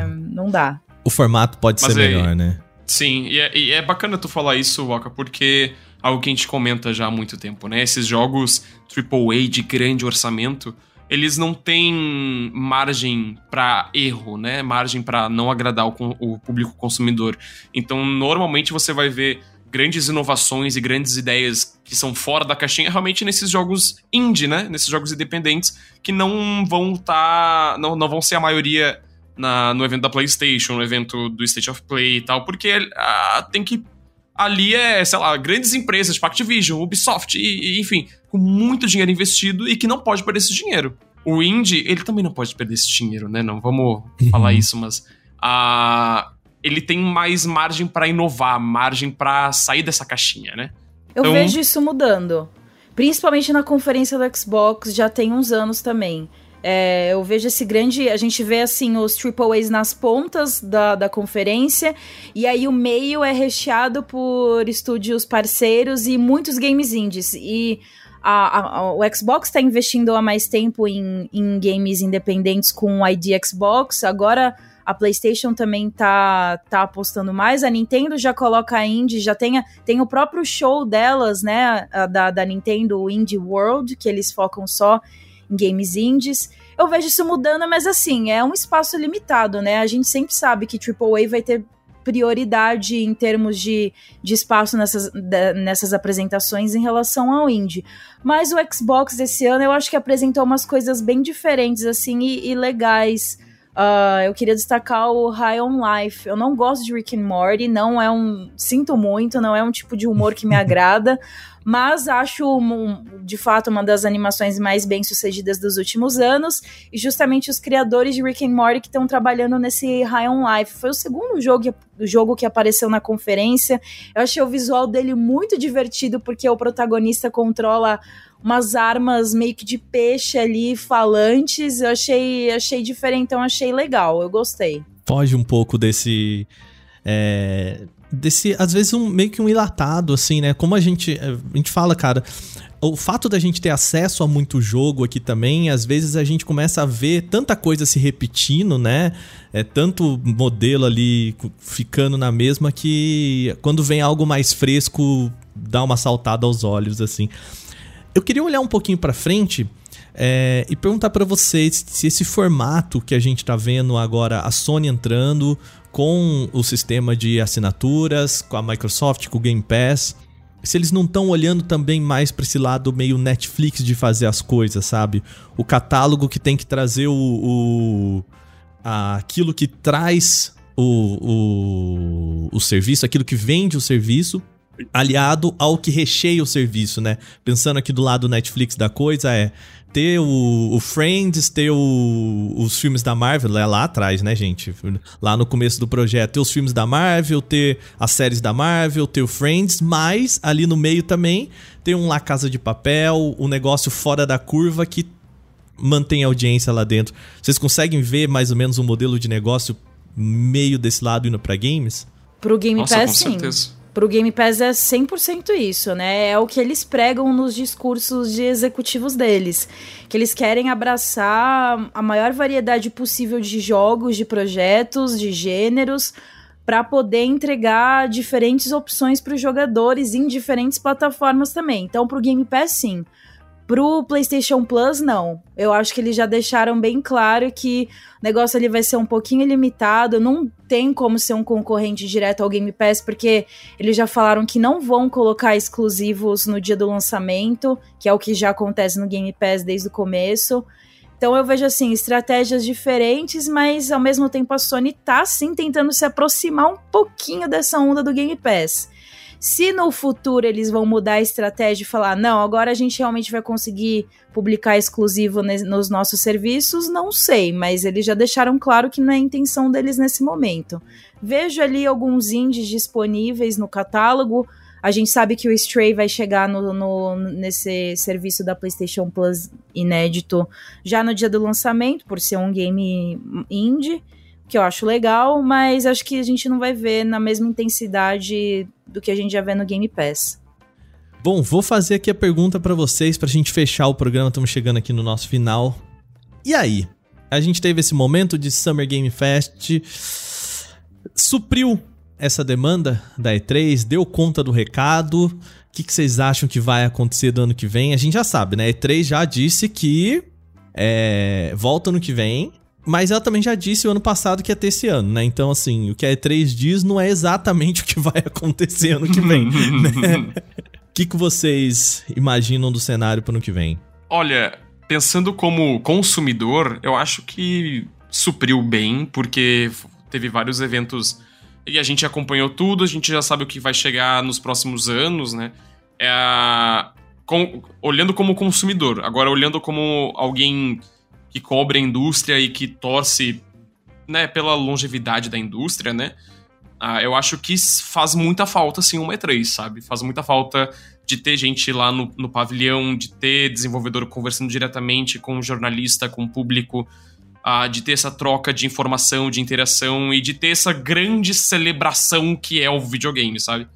é- não dá. O formato pode Mas ser aí- melhor, né? Sim, e é, e é bacana tu falar isso, Waka, porque é algo que a gente comenta já há muito tempo, né? Esses jogos AAA de grande orçamento, eles não têm margem pra erro, né? Margem pra não agradar o, o público consumidor. Então, normalmente você vai ver grandes inovações e grandes ideias que são fora da caixinha realmente nesses jogos indie, né? Nesses jogos independentes que não vão estar, não, não vão ser a maioria na- no evento da PlayStation, no evento do State of Play e tal, porque ah, tem que ali é, sei lá, grandes empresas, tipo Activision, Ubisoft, e, e, enfim, com muito dinheiro investido e que não pode perder esse dinheiro. O indie, ele também não pode perder esse dinheiro, né? Não vamos uhum. falar isso, mas a ele tem mais margem para inovar, margem para sair dessa caixinha, né? Eu então... vejo isso mudando. Principalmente na conferência do Xbox, já tem uns anos também. É, eu vejo esse grande. A gente vê assim os triple A's nas pontas da, da conferência, e aí o meio é recheado por estúdios parceiros e muitos games indies. E a, a, o Xbox está investindo há mais tempo em, em games independentes com o ID Xbox. Agora a PlayStation também tá, tá apostando mais. A Nintendo já coloca a Indie, já tem, a, tem o próprio show delas, né? Da, da Nintendo, o Indie World, que eles focam só em games indies. Eu vejo isso mudando, mas assim, é um espaço limitado, né? A gente sempre sabe que AAA vai ter prioridade em termos de, de espaço nessas, de, nessas apresentações em relação ao indie. Mas o Xbox desse ano eu acho que apresentou umas coisas bem diferentes, assim, e, e legais. Uh, eu queria destacar o High on Life. Eu não gosto de Rick and Morty, não é um. Sinto muito, não é um tipo de humor que me agrada mas acho de fato uma das animações mais bem sucedidas dos últimos anos e justamente os criadores de Rick and Morty que estão trabalhando nesse High on Life. Foi o segundo jogo, jogo que apareceu na conferência. Eu achei o visual dele muito divertido porque o protagonista controla umas armas meio que de peixe ali, falantes. Eu achei, achei diferente, então achei legal. Eu gostei. Foge um pouco desse. É, desse, às vezes, um, meio que um ilatado, assim, né? Como a gente, eh, a gente fala, cara, o fato da gente ter acesso a muito jogo aqui também, às vezes a gente começa a ver tanta coisa se repetindo, né? É tanto modelo ali ficando na mesma que quando vem algo mais fresco, dá uma saltada aos olhos, assim. Eu queria olhar um pouquinho para frente. É, e perguntar para vocês se esse formato que a gente está vendo agora, a Sony entrando, com o sistema de assinaturas, com a Microsoft, com o Game Pass, se eles não estão olhando também mais para esse lado meio Netflix de fazer as coisas, sabe? O catálogo que tem que trazer o, o aquilo que traz o, o, o serviço, aquilo que vende o serviço, aliado ao que recheia o serviço, né? Pensando aqui do lado Netflix da coisa, é ter o, o Friends, ter o, os filmes da Marvel, é lá atrás, né, gente? Lá no começo do projeto, ter os filmes da Marvel, ter as séries da Marvel, ter o Friends, mas ali no meio também ter um La Casa de Papel, um negócio fora da curva que mantém a audiência lá dentro. Vocês conseguem ver mais ou menos um modelo de negócio meio desse lado indo para games? Pro Game Nossa, Pass, sim. Certeza pro Game Pass é 100% isso, né? É o que eles pregam nos discursos de executivos deles, que eles querem abraçar a maior variedade possível de jogos, de projetos, de gêneros, para poder entregar diferentes opções para os jogadores em diferentes plataformas também. Então, pro Game Pass, sim. Pro PlayStation Plus, não. Eu acho que eles já deixaram bem claro que o negócio ali vai ser um pouquinho limitado. Não tem como ser um concorrente direto ao Game Pass, porque eles já falaram que não vão colocar exclusivos no dia do lançamento, que é o que já acontece no Game Pass desde o começo. Então eu vejo assim, estratégias diferentes, mas ao mesmo tempo a Sony tá sim tentando se aproximar um pouquinho dessa onda do Game Pass. Se no futuro eles vão mudar a estratégia e falar, não, agora a gente realmente vai conseguir publicar exclusivo nos nossos serviços, não sei, mas eles já deixaram claro que não é a intenção deles nesse momento. Vejo ali alguns indies disponíveis no catálogo. A gente sabe que o Stray vai chegar no, no, nesse serviço da PlayStation Plus inédito já no dia do lançamento, por ser um game indie que eu acho legal, mas acho que a gente não vai ver na mesma intensidade do que a gente já vê no Game Pass. Bom, vou fazer aqui a pergunta para vocês pra gente fechar o programa, estamos chegando aqui no nosso final. E aí? A gente teve esse momento de Summer Game Fest, supriu essa demanda da E3, deu conta do recado. O que, que vocês acham que vai acontecer do ano que vem? A gente já sabe, né? A E3 já disse que é, volta no que vem. Mas ela também já disse o ano passado que ia ter esse ano, né? Então, assim, o que a E3 diz não é exatamente o que vai acontecer ano que vem, né? O que, que vocês imaginam do cenário para ano que vem? Olha, pensando como consumidor, eu acho que supriu bem, porque teve vários eventos e a gente acompanhou tudo, a gente já sabe o que vai chegar nos próximos anos, né? É a, com, olhando como consumidor, agora olhando como alguém que cobre a indústria e que torce né, pela longevidade da indústria, né? Ah, eu acho que faz muita falta, sim, uma E3, sabe? Faz muita falta de ter gente lá no, no pavilhão, de ter desenvolvedor conversando diretamente com o jornalista, com o público, uh, de ter essa troca de informação, de interação e de ter essa grande celebração que é o videogame, sabe?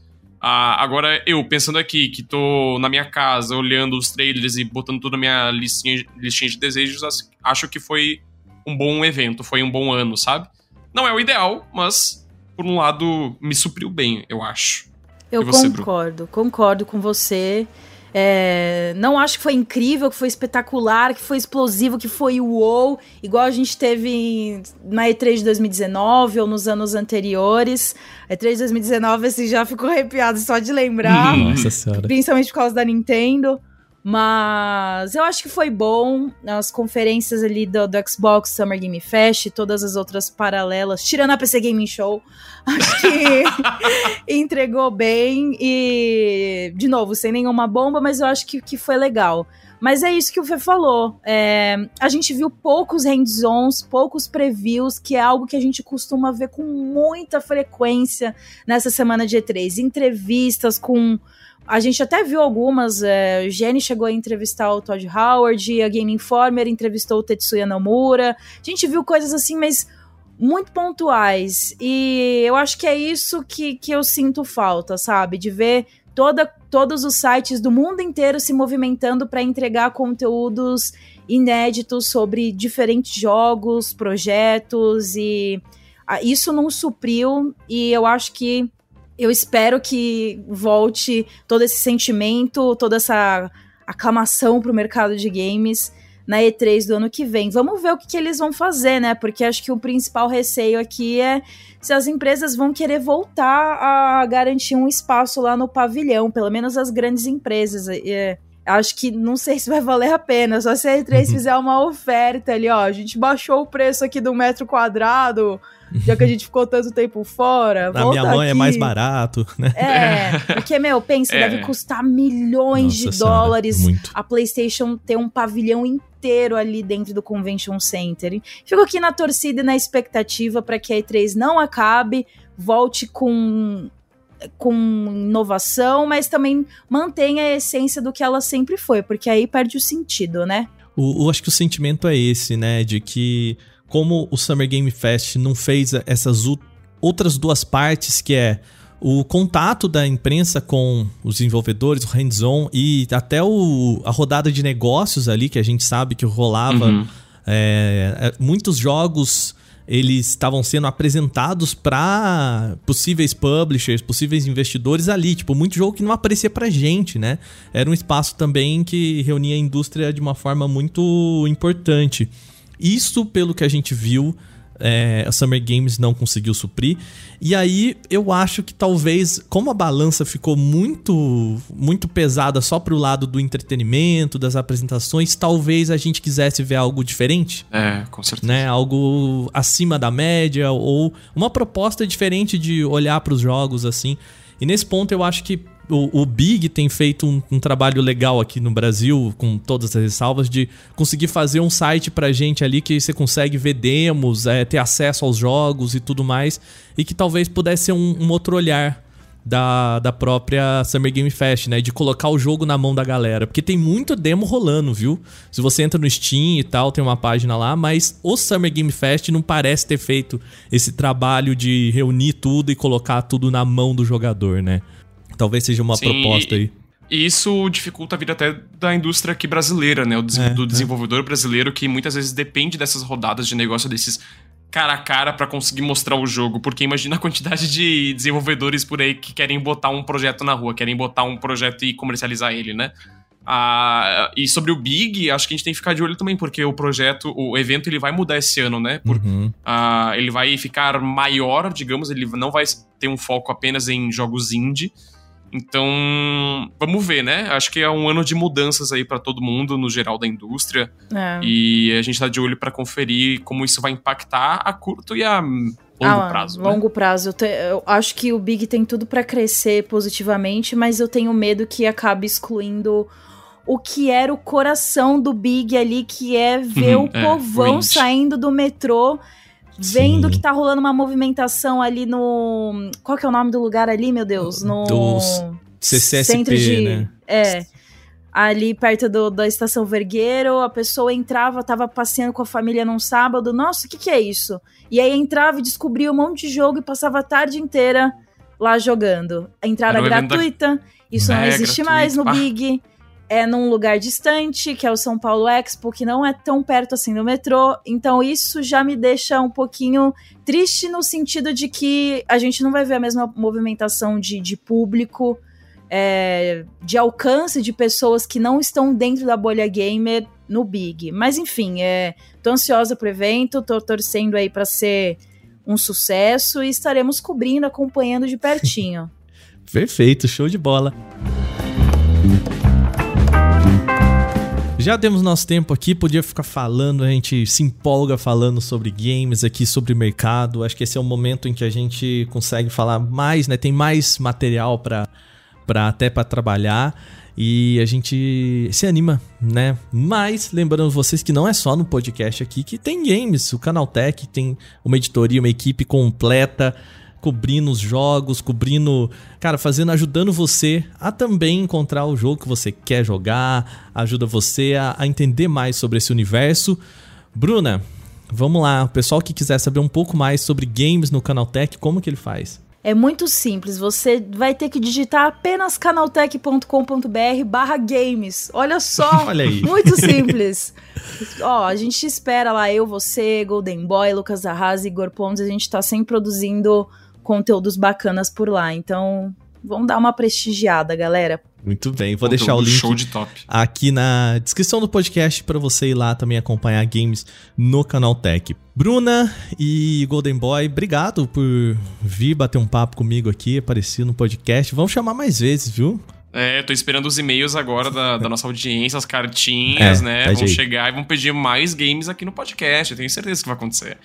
Uh, agora, eu, pensando aqui, que tô na minha casa, olhando os trailers e botando toda a minha listinha, listinha de desejos, acho que foi um bom evento, foi um bom ano, sabe? Não é o ideal, mas, por um lado, me supriu bem, eu acho. Eu você, concordo, Bruno? concordo com você. É, não acho que foi incrível, que foi espetacular, que foi explosivo, que foi uou, igual a gente teve na E3 de 2019 ou nos anos anteriores. A E3 de 2019, assim, já ficou arrepiado só de lembrar. Nossa senhora. Principalmente por causa da Nintendo. Mas eu acho que foi bom. As conferências ali do, do, Xbox Summer Game Fest, todas as outras paralelas, tirando a PC Gaming Show, acho que entregou bem. E, de novo, sem nenhuma bomba, mas eu acho que, que foi legal. Mas é isso que o Fê falou. É, a gente viu poucos hands-ons, poucos previews, que é algo que a gente costuma ver com muita frequência nessa semana de E3. Entrevistas com a gente até viu algumas. É, Jenny chegou a entrevistar o Todd Howard, a Game Informer entrevistou o Tetsuya Nomura. A gente viu coisas assim, mas muito pontuais. E eu acho que é isso que, que eu sinto falta, sabe? De ver toda, todos os sites do mundo inteiro se movimentando para entregar conteúdos inéditos sobre diferentes jogos, projetos e isso não supriu e eu acho que eu espero que volte todo esse sentimento, toda essa aclamação para o mercado de games na E3 do ano que vem. Vamos ver o que, que, eles vão fazer, né? Porque acho que o principal receio aqui é se as empresas vão querer voltar a garantir um espaço lá no pavilhão, pelo menos as grandes empresas. É, acho que não sei se vai valer a pena, só se a E3 uhum. fizer uma oferta ali, ó. A gente baixou o preço aqui do metro quadrado já que a gente ficou tanto tempo fora. Na minha mãe é mais barato, né? É, porque, meu, pensa, é. deve custar milhões Nossa de senhora, dólares muito. a PlayStation ter um pavilhão inteiro ali dentro do Convention Center. Fico aqui na torcida e na expectativa para que a E3 não acabe, volte com com inovação, mas também mantenha a essência do que ela sempre foi, porque aí perde o sentido, né? O, o acho que o sentimento é esse, né, de que como o Summer Game Fest não fez essas outras duas partes, que é o contato da imprensa com os desenvolvedores, o hands-on e até o, a rodada de negócios ali, que a gente sabe que rolava. Uhum. É, é muitos jogos eles estavam sendo apresentados para possíveis publishers, possíveis investidores ali, tipo, muito jogo que não aparecia pra gente, né? Era um espaço também que reunia a indústria de uma forma muito importante. Isso, pelo que a gente viu, é, a Summer Games não conseguiu suprir. E aí eu acho que talvez, como a balança ficou muito muito pesada só pro lado do entretenimento, das apresentações, talvez a gente quisesse ver algo diferente. É, com certeza. Né? Algo acima da média ou uma proposta diferente de olhar para os jogos assim. E nesse ponto eu acho que o, o Big tem feito um, um, trabalho legal aqui no Brasil, com todas as ressalvas, de conseguir fazer um site pra gente ali que você consegue ver demos, é, ter acesso aos jogos e tudo mais, e que talvez pudesse ser um, um outro olhar da, da própria Summer Game Fest, né? De colocar o jogo na mão da galera. Porque tem muito demo rolando, viu? Se você entra no Steam e tal, tem uma página lá, mas o Summer Game Fest não parece ter feito esse trabalho de reunir tudo e colocar tudo na mão do jogador, né? Talvez seja uma Sim, proposta aí. E isso dificulta a vida até da indústria aqui brasileira, né? Des é, do é. desenvolvedor é. brasileiro que muitas vezes depende dessas rodadas de negócio, desses cara a cara para conseguir mostrar o jogo, porque imagina a quantidade de desenvolvedores por aí que querem botar um projeto na rua, querem botar um projeto e comercializar ele, né? Ah, e sobre o Big, acho que a gente tem que ficar de olho também, porque o projeto, o evento, ele vai mudar esse ano, né? Por, uhum. ah, ele vai ficar maior, digamos, ele não vai ter um foco apenas em jogos indie. Então, vamos ver, né? Acho que é um ano de mudanças aí para todo mundo, no geral da indústria. É. E a gente tá de olho para conferir como isso vai impactar a curto e a Longo ah, prazo. Longo né? prazo. Eu, te, eu, acho que o Big tem tudo para crescer positivamente, mas eu tenho medo que acabe excluindo o que era o coração do Big ali, que é ver uhum, o é, povão saindo do metrô, vendo Sim. que tá rolando uma movimentação ali no. Qual que é o nome do lugar ali, meu Deus? No. Dos CCSP, centro de, né? É ali perto do, da estação Vergueiro, a pessoa entrava, tava passeando com a família num sábado, nossa, o que, que é isso? E aí entrava e descobria um monte de jogo e passava a tarde inteira lá jogando. A entrada gratuita, da... isso é, não existe gratuito. mais no ah. É num lugar distante, que é o São Paulo Expo, que não é tão perto assim do metrô. Então isso já me deixa um pouquinho triste no sentido de que a gente não vai ver a mesma movimentação de, de público é, de alcance de pessoas que não estão dentro da bolha gamer no Big. Mas enfim, é, tô ansiosa pro evento, tô torcendo aí para ser um sucesso e estaremos cobrindo, acompanhando de pertinho. Perfeito, show de bola. Já temos nosso tempo aqui, podia ficar falando, a gente se empolga falando sobre games aqui, sobre mercado. Acho que esse é o momento em que a gente consegue falar mais, né? Tem mais material para para até para trabalhar e a gente se anima, né? Mas lembrando vocês que não é só no podcast aqui que tem games, o Canaltech tem uma editoria, uma equipe completa cobrindo os jogos, cobrindo, cara, fazendo, ajudando você a também encontrar o jogo que você quer jogar, ajuda você a, a entender mais sobre esse universo. Bruna, vamos lá, o pessoal que quiser saber um pouco mais sobre games no Canaltech, como que ele faz? É muito simples, você vai ter que digitar apenas canaltech.com.br barra games. Olha só, Olha aí. muito simples. Ó, a gente espera lá, eu, você, Golden Boy, Lucas Arrasa, Igor Pontes, a gente tá sempre produzindo conteúdos bacanas por lá. Então, vamos dar uma prestigiada, galera. Muito bem, vou deixar o link de aqui na descrição do podcast para você ir lá também acompanhar games no canal Tech. Bruna e Golden Boy, obrigado por vir bater um papo comigo aqui, aparecer no podcast. Vamos chamar mais vezes, viu? É, tô esperando os e-mails agora da, da nossa audiência, as cartinhas, é, né? Tá vão chegar e vão pedir mais games aqui no podcast. Eu tenho certeza que vai acontecer.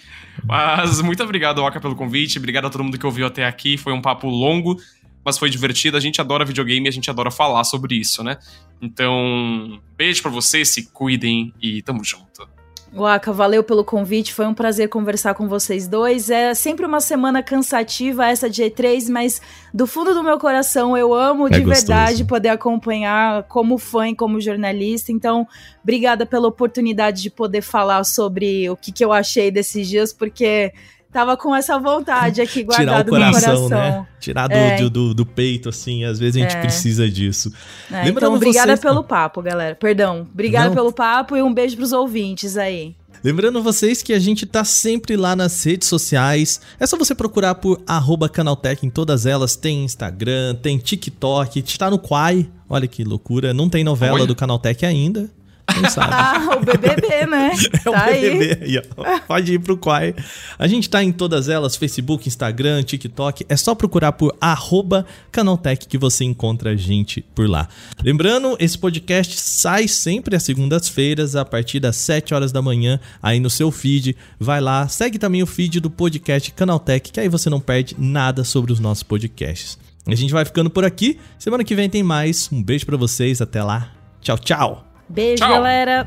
Mas muito obrigado, Oka, pelo convite. Obrigado a todo mundo que ouviu até aqui. Foi um papo longo mas foi divertido. A gente adora videogame e a gente adora falar sobre isso, né? Então, beijo para vocês, se cuidem e tamo junto. Waka, valeu pelo convite, foi um prazer conversar com vocês dois. É sempre uma semana cansativa essa de E3, mas do fundo do meu coração eu amo é de gostoso. verdade poder acompanhar como fã e como jornalista. Então, obrigada pela oportunidade de poder falar sobre o que, que eu achei desses dias, porque Tava com essa vontade aqui guardada no coração. Né? Tirar do, é. do, do, peito, assim, às vezes a gente é. precisa disso. É, então, obrigada vocês... pelo papo, galera. Perdão. Obrigada pelo papo e um beijo pros ouvintes aí. Lembrando vocês que a gente tá sempre lá nas redes sociais. É só você procurar por Canaltech em todas elas. Tem Instagram, tem TikTok, está no Quai. Olha que loucura. Não tem novela Oi? do Canaltech ainda. Sabe? ah, o BBB, né? É tá o BBB aí. aí Pode ir pro Quai. A gente tá em todas elas, Facebook, Instagram, TikTok. É só procurar por arroba Canaltech que você encontra a gente por lá. Lembrando, esse podcast sai sempre às segundas-feiras, a partir das 7 horas da manhã, aí no seu feed. Vai lá, segue também o feed do podcast Canaltech, que aí você não perde nada sobre os nossos podcasts. A gente vai ficando por aqui. Semana que vem tem mais. Um beijo para vocês. Até lá. Tchau, tchau. Beijo, Tchau. galera!